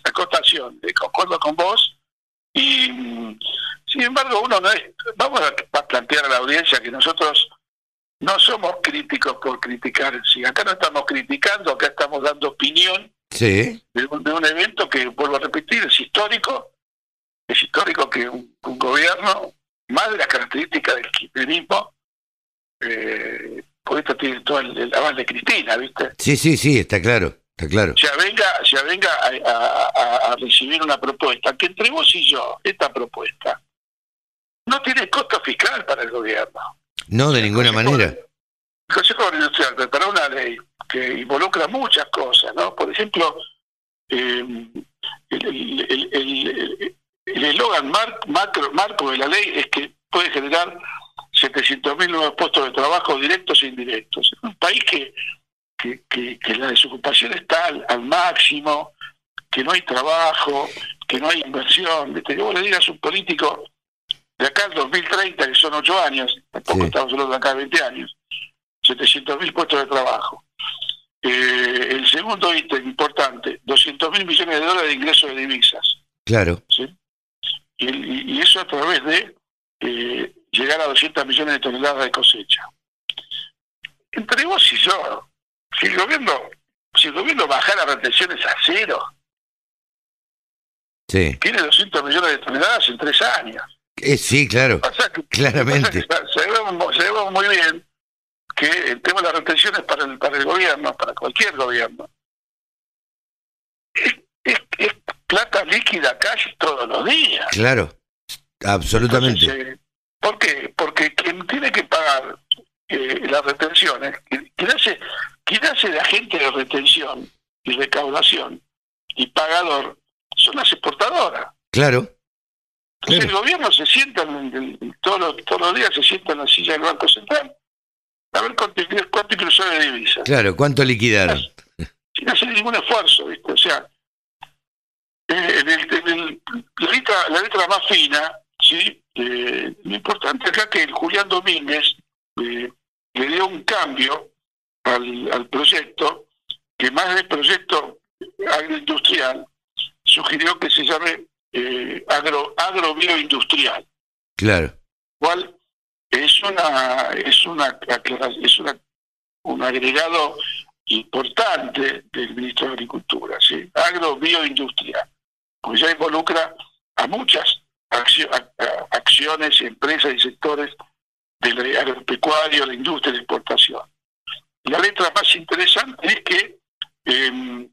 acotación, de concuerdo con vos. Y sin embargo, uno no es. Vamos a, plantear a la audiencia que nosotros no somos críticos por criticar. Si acá no estamos criticando, acá estamos dando opinión Sí. de un, de un evento que, vuelvo a repetir, es histórico. Es histórico que un, un gobierno, más de las características del kirchnerismo, eh, por esto tiene todo el, el aval de Cristina, ¿viste? Sí, sí, sí, está claro, está claro. se avenga, se avenga a, a- a- a recibir una propuesta, que entre vos y yo, esta propuesta, no tiene costo fiscal para el gobierno. No, de ninguna manera. El Consejo Industrial preparó una ley que involucra muchas cosas, ¿no? Por ejemplo, eh, el el- el- el- el eslogan mar- macro, marco de la ley es que puede generar 700.000 nuevos puestos de trabajo directos e indirectos. Un país que, que, que- que la desocupación está al, al máximo, que no hay trabajo, que no hay inversión. ¿viste? Que vos le digas a un político de acá al 2030, que son ocho años, tampoco Sí. estamos hablando de acá de 20 años, 700.000 puestos de trabajo. Eh, el segundo ítem importante, 200.000 millones de dólares de ingresos de divisas. Claro. ¿sí? Y, y- y eso a través de eh, llegar a 200 millones de toneladas de cosecha. Entre vos y yo, si el gobierno, si el gobierno bajara retenciones a cero, Sí. tiene 200 millones de toneladas en tres años. Eh, sí, claro. Que- Claramente. sabemos, sabemos muy bien que el tema de las retenciones para el, para el gobierno, para cualquier gobierno, es, es, es plata líquida casi todos los días. Claro. Absolutamente. Entonces, eh, ¿Por qué? Porque quien tiene que pagar eh, las retenciones, quien hace, hace de agente de retención y recaudación y pagador, son las exportadoras. Claro. Entonces el gobierno se sienta, en- en- todos, los, todos los días se sienta en la silla del Banco Central a ver cuánto, cuánto ingresó de divisas. Claro, ¿cuánto liquidaron? sin hacer ningún esfuerzo, ¿viste? O sea, en el- en el- la, letra, la letra más fina, ¿sí? Eh, lo importante acá que el Julián Domínguez le dio un cambio al, al proyecto, que más del proyecto agroindustrial, sugirió que se llame eh, agro, agrobioindustrial. Claro. Cual es una es una es una, un agregado importante del ministro de Agricultura, ¿sí? agrobioindustrial, porque ya involucra a muchas acciones, empresas y sectores del agropecuario, la industria de exportación. La letra más interesante es que eh,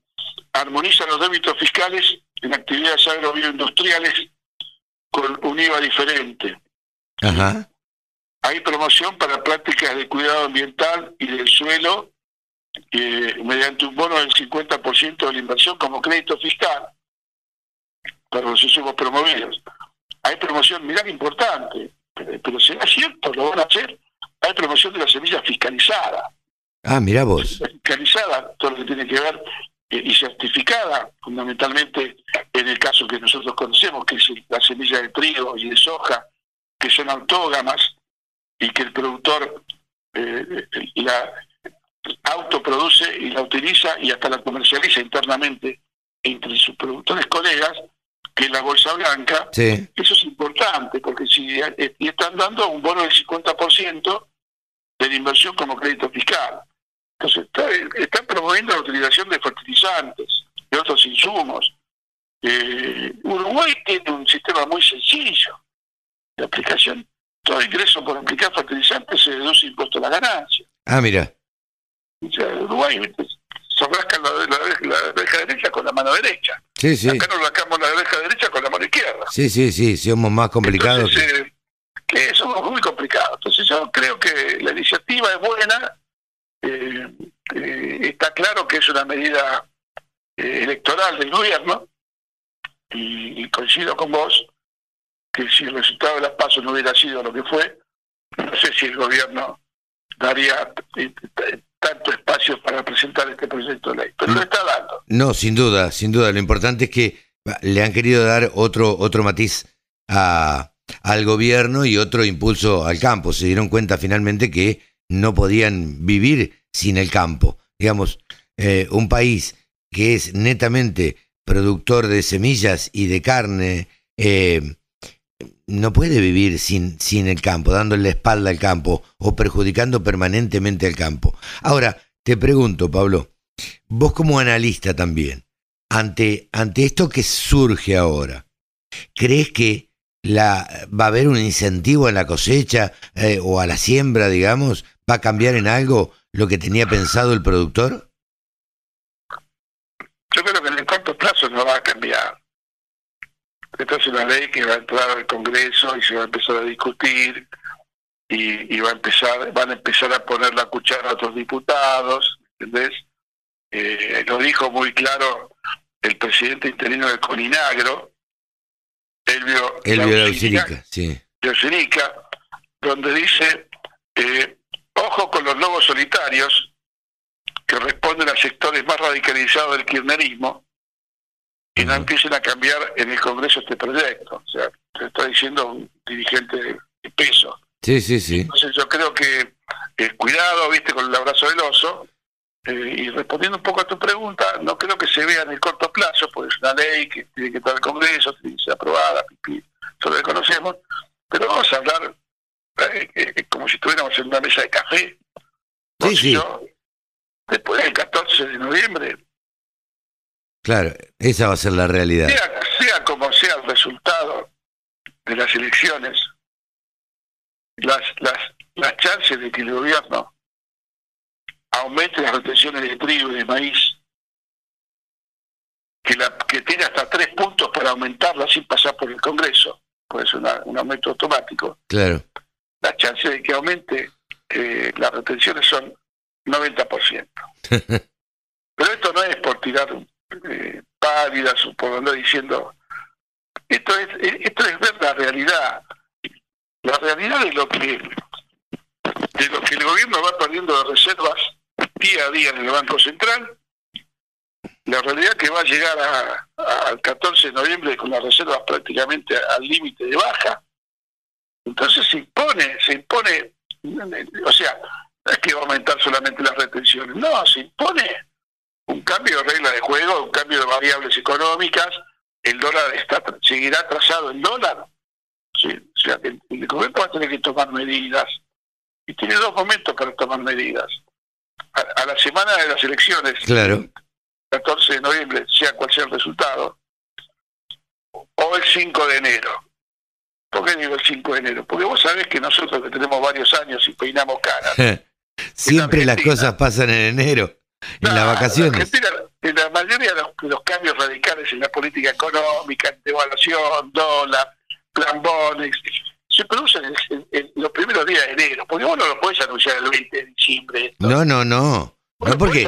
armoniza los débitos fiscales en actividades agrobioindustriales con un IVA diferente. Ajá. Hay promoción para prácticas de cuidado ambiental y del suelo eh, mediante un bono del 50% de la inversión como crédito fiscal para los insumos promovidos. Hay promoción, mirá que importante, pero, pero será cierto, lo van a hacer. Hay promoción de la semilla fiscalizada. Ah, mira vos. Fiscalizada, todo lo que tiene que ver eh, y certificada, fundamentalmente en el caso que nosotros conocemos, que es la semilla de trigo y de soja, que son autógamas y que el productor eh, la autoproduce y la utiliza y hasta la comercializa internamente entre sus productores colegas, que es la bolsa blanca, eso es importante, porque si eh, y están dando un bono del 50% de la inversión como crédito fiscal. Entonces, están promoviendo la utilización de fertilizantes, de otros insumos. Eh, Uruguay tiene un sistema muy sencillo de aplicación. Todo ingreso por aplicar fertilizantes se deduce impuesto a la ganancia. Ah, mira. Uruguay se rasca la, la, derecha con la mano derecha. Sí, sí. Acá nos rascamos la oreja derecha con la mano izquierda. Sí, sí, sí, somos más complicados. Entonces, eh, que somos muy complicados. Entonces yo creo que la iniciativa es buena, eh, eh, está claro que es una medida electoral del gobierno y, coincido con vos que si el resultado de las pasos no hubiera sido lo que fue, no sé si el gobierno daría tanto espacio para presentar este proyecto de ley, pero lo está dando. No, sin duda, sin duda. Lo importante es que le han querido dar otro otro matiz a, al gobierno y otro impulso al campo. Se dieron cuenta finalmente que no podían vivir sin el campo. Digamos, eh, un país que es netamente productor de semillas y de carne, eh, no puede vivir sin, sin el campo, dándole la espalda al campo o perjudicando permanentemente al campo. Ahora, te pregunto, Pablo, vos como analista también, ante, ante esto que surge ahora, ¿crees que la, va a haber un incentivo en la cosecha eh, o a la siembra, digamos, ¿Va a cambiar en algo lo que tenía pensado el productor? Yo creo que en el corto plazo no va a cambiar. Esta es una ley que va a entrar al Congreso y se va a empezar a discutir y, va a empezar, van a empezar a poner la cuchara a otros diputados, ¿entendés? Eh, lo dijo muy claro el presidente interino de Coninagro, Elvio, Elvio sí. donde dice eh, Ojo con los lobos solitarios, que responden a sectores más radicalizados del kirchnerismo, y no empiecen a cambiar en el Congreso este proyecto. O sea, se está diciendo un dirigente de peso. Sí, sí, sí. Entonces yo creo que eh, cuidado, viste, con el abrazo del oso. Eh, y respondiendo un poco a tu pregunta, no creo que se vea en el corto plazo, porque es una ley que tiene que estar en el Congreso, tiene que ser aprobada, eso lo conocemos, pero vamos a hablar eh, como si estuviéramos en una mesa de café. Sí, sí. después del 14 de noviembre. Claro, esa va a ser la realidad. Sea, sea como sea el resultado de las elecciones, las, las, las chances de que el gobierno aumente las retenciones de trigo y de maíz, que, la, que tiene hasta tres puntos para aumentarla sin pasar por el Congreso, puede ser un aumento automático. Claro la chance de que aumente eh, las retenciones son 90%. *laughs* Pero esto no es por tirar eh, pálidas diciendo, esto es, esto es ver la realidad, la realidad de lo que de lo que el gobierno va perdiendo de reservas día a día en el Banco Central, la realidad que va a llegar al 14 de noviembre con las reservas prácticamente al límite de baja, entonces se impone, se impone, o sea, no es que va a aumentar solamente las retenciones, no, se impone un cambio de regla de juego, un cambio de variables económicas, el dólar está seguirá trazado en dólar, ¿sí? o sea, el, el gobierno va a tener que tomar medidas, y tiene dos momentos para tomar medidas. A, a la semana de las elecciones, Claro. 14 de noviembre, sea cual sea el resultado, o el 5 de enero. ¿Por qué digo el 5 de enero? Porque vos sabés que nosotros que tenemos varios años y peinamos caras, *laughs* Siempre las cosas pasan en enero, en las vacaciones. En la mayoría de los, cambios radicales en la política económica, devaluación, dólar, plan Bonex, se producen en, en- en los primeros días de enero, porque vos no lo podés anunciar el 20 de diciembre. No, no, no. No porque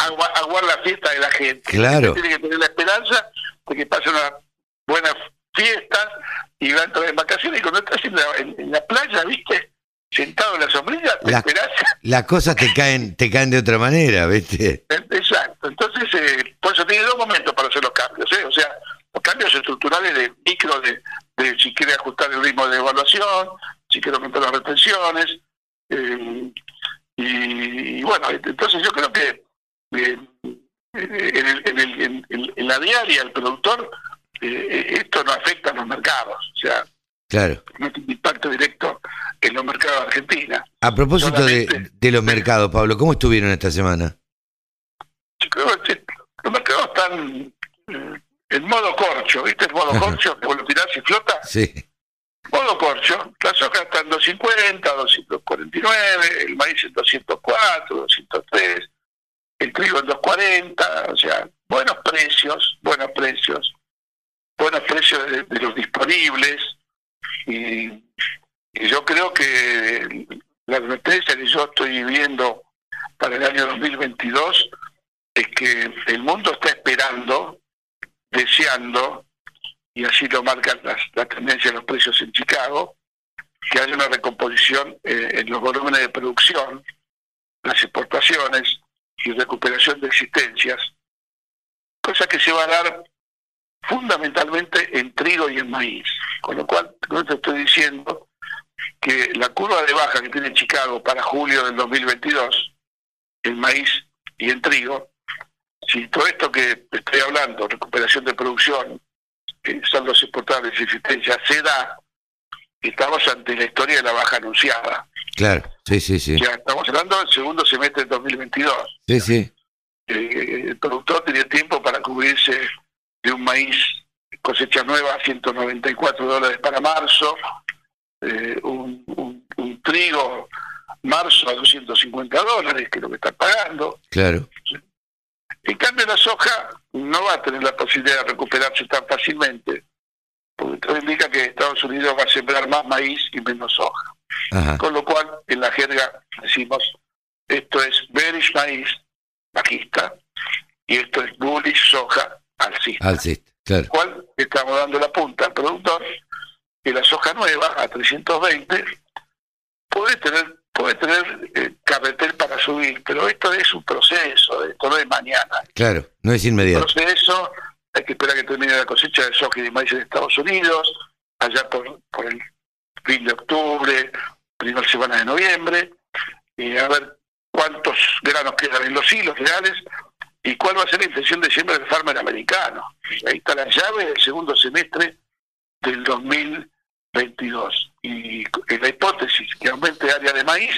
Aguar, la fiesta de la gente. Claro. Tiene que tener la esperanza de que pase una buena fiesta y va a entrar en vacaciones y cuando estás en la, en- en la playa, viste, sentado en la sombrilla, te La- esperás. las cosas te caen, te caen de otra manera, ¿viste? Exacto. Entonces, eh, por eso tiene dos momentos para hacer los cambios. ¿eh? O sea, los cambios estructurales de micro, de, de si quiere ajustar el ritmo de evaluación, si quiere aumentar las retenciones. eh, y, y bueno, entonces yo creo que eh, en, el- en el- en- en- la diaria el productor, eh, esto no afecta a los mercados. O sea, Claro. tiene impacto directo en los mercados de Argentina. A propósito de, de los mercados, Pablo, ¿cómo estuvieron esta semana? Yo creo que los mercados están eh, en modo corcho, ¿viste? El modo corcho, que vos lo tirás y flota. Sí. Modo corcho, la soja está en 250, 249, el maíz en 204, 203, el trigo en 240, o sea, buenos precios, buenos precios, buenos precios de, de los disponibles. Y, yo creo que la advertencia que yo estoy viendo para el año 2022 es que el mundo está esperando, deseando, y así lo marcan las, la tendencia de los precios en Chicago, que haya una recomposición eh, en los volúmenes de producción, las exportaciones y recuperación de existencias, cosa que se va a dar fundamentalmente en trigo y en maíz. Con lo cual, con esto estoy diciendo que la curva de baja que tiene Chicago para julio del 2022, en maíz y en trigo, si todo esto que estoy hablando, recuperación de producción, eh, saldos exportables y existencia, se da, estamos ante la historia de la baja anunciada. Claro, sí, sí, sí. Ya estamos hablando del segundo semestre del 2022. Sí, sí. Eh, el productor tenía tiempo para cubrirse de un maíz cosecha nueva a 194 dólares para marzo, eh, un, un- un trigo marzo a 250 dólares, que es lo que está pagando. Claro. En cambio, la soja no va a tener la posibilidad de recuperarse tan fácilmente, porque todo indica que Estados Unidos va a sembrar más maíz y menos soja. Ajá. Con lo cual, en la jerga decimos, esto es bearish maíz, bajista, y esto es bullish soja, alcista. Alcista, claro. cual estamos dando la punta al productor que la soja nueva a 320 puede tener puede tener eh, carretel para subir, pero esto es un proceso, esto no es mañana. Claro, no es inmediato. proceso, hay que esperar que termine la cosecha de soja y de maíz en Estados Unidos, allá por, por el fin de octubre, primera semana de noviembre, y a ver cuántos granos quedan en los hilos reales y cuál va a ser la intención de siembra del farmer americano. Ahí está la llave del segundo semestre del 2022. Y en la hipótesis que aumente área de maíz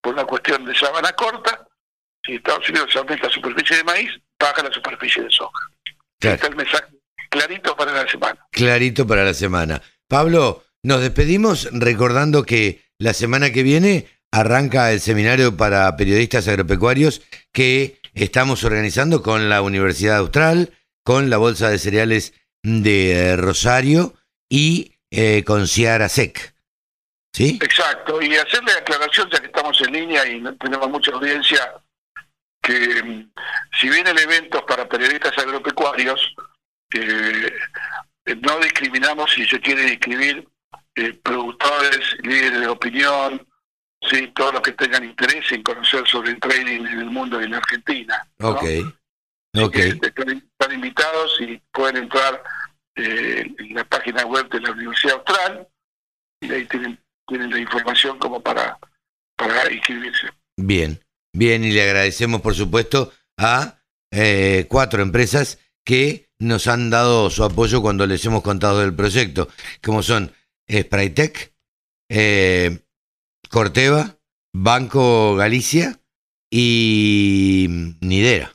por una cuestión de sábana corta, si Estados Unidos aumenta la superficie de maíz, baja la superficie de soja. Claro. Está el mensaje clarito para la semana. Clarito para la semana. Pablo, nos despedimos recordando que la semana que viene arranca el seminario para periodistas agropecuarios que estamos organizando con la Universidad Austral, con la Bolsa de Cereales de eh, Rosario y eh, con Ciara Sec. ¿Sí? Exacto, y hacerle aclaración, ya que estamos en línea y no tenemos mucha audiencia, que mm, si bien el evento para periodistas agropecuarios, eh, no discriminamos si se quiere inscribir eh, productores, líderes de opinión, sí, todos los que tengan interés en conocer sobre el trading en el mundo y en la Argentina. ¿no? Ok. Ok. Están, están invitados y pueden entrar eh, en la página web de la Universidad Austral y ahí tienen, tienen la información como para, para inscribirse. Bien, bien, y le agradecemos, por supuesto, a eh, cuatro empresas que nos han dado su apoyo cuando les hemos contado del proyecto, como son Spraytech, eh, Corteva, Banco Galicia y Nidera.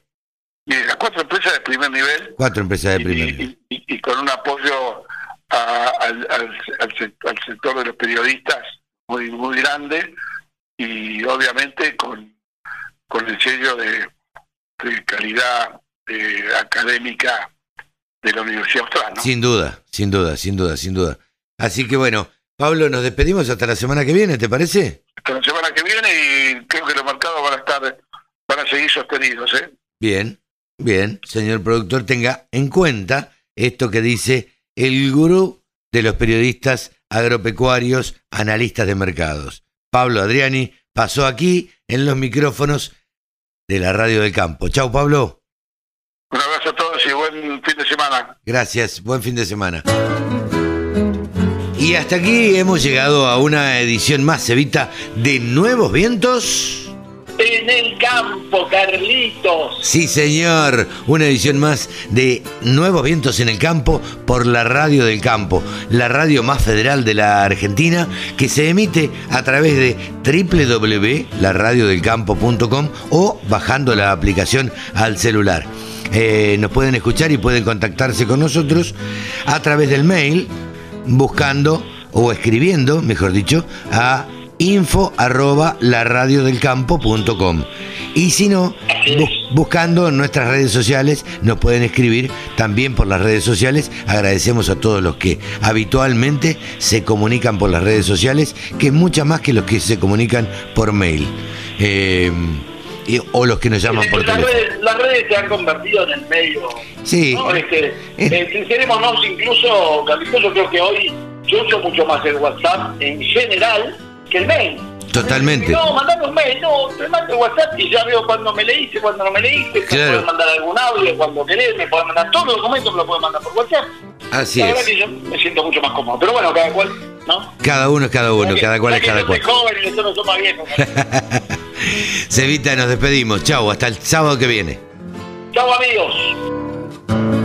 Las cuatro empresas de primer nivel. Cuatro empresas de primer y, nivel. y- y con un apoyo a- al, al- al sec- al sector de los periodistas muy muy grande y obviamente con, con el sello de, de calidad eh, académica de la Universidad Austral. ¿no? Sin duda, sin duda, sin duda, sin duda. Así que bueno, Pablo, nos despedimos hasta la semana que viene, ¿te parece? Hasta la semana que viene y creo que los mercados van a estar van a seguir sostenidos. ¿eh? Bien, bien, señor productor, tenga en cuenta esto que dice el gurú de los periodistas agropecuarios, analistas de mercados. Pablo Adriani pasó aquí en los micrófonos de la Radio del Campo. Chau, Pablo. Un abrazo a todos y buen fin de semana. Gracias, buen fin de semana. Y hasta aquí hemos llegado a una edición más, Evita, de Nuevos Vientos. En el campo, Carlitos. Sí, señor. Una edición más de Nuevos Vientos en el Campo por la Radio del Campo, la radio más federal de la Argentina, que se emite a través de www.laradiodelcampo.com o bajando la aplicación al celular. Eh, nos pueden escuchar y pueden contactarse con nosotros a través del mail, buscando o escribiendo, mejor dicho, a info arroba laradiodelcampo.com y si no, bu- buscando en nuestras redes sociales, nos pueden escribir también por las redes sociales. Agradecemos a todos los que habitualmente se comunican por las redes sociales, que es mucha más que los que se comunican por mail. Eh, y- o los que nos llaman por las, teléfono. redes, las redes se han convertido en el medio. Sí. ¿no? Este, eh, sincerémonos, incluso, Carlitos, yo creo que hoy yo uso mucho más el WhatsApp en general que el mail. Totalmente. No, mandame un mail, no, te mando el WhatsApp y ya veo cuando me leíste, cuando no me leíste, me Claro. puedes mandar algún audio, cuando querés, me puedes mandar todos los documentos, me los puedes mandar por WhatsApp. Así la es. verdad que yo me siento mucho más cómodo. Pero bueno, cada cual, ¿no? Cada uno es cada uno, cada cual es cada cual. soy joven y nosotros somos más viejos. *laughs* Cevita, nos despedimos. Chau, hasta el sábado que viene. Chao amigos.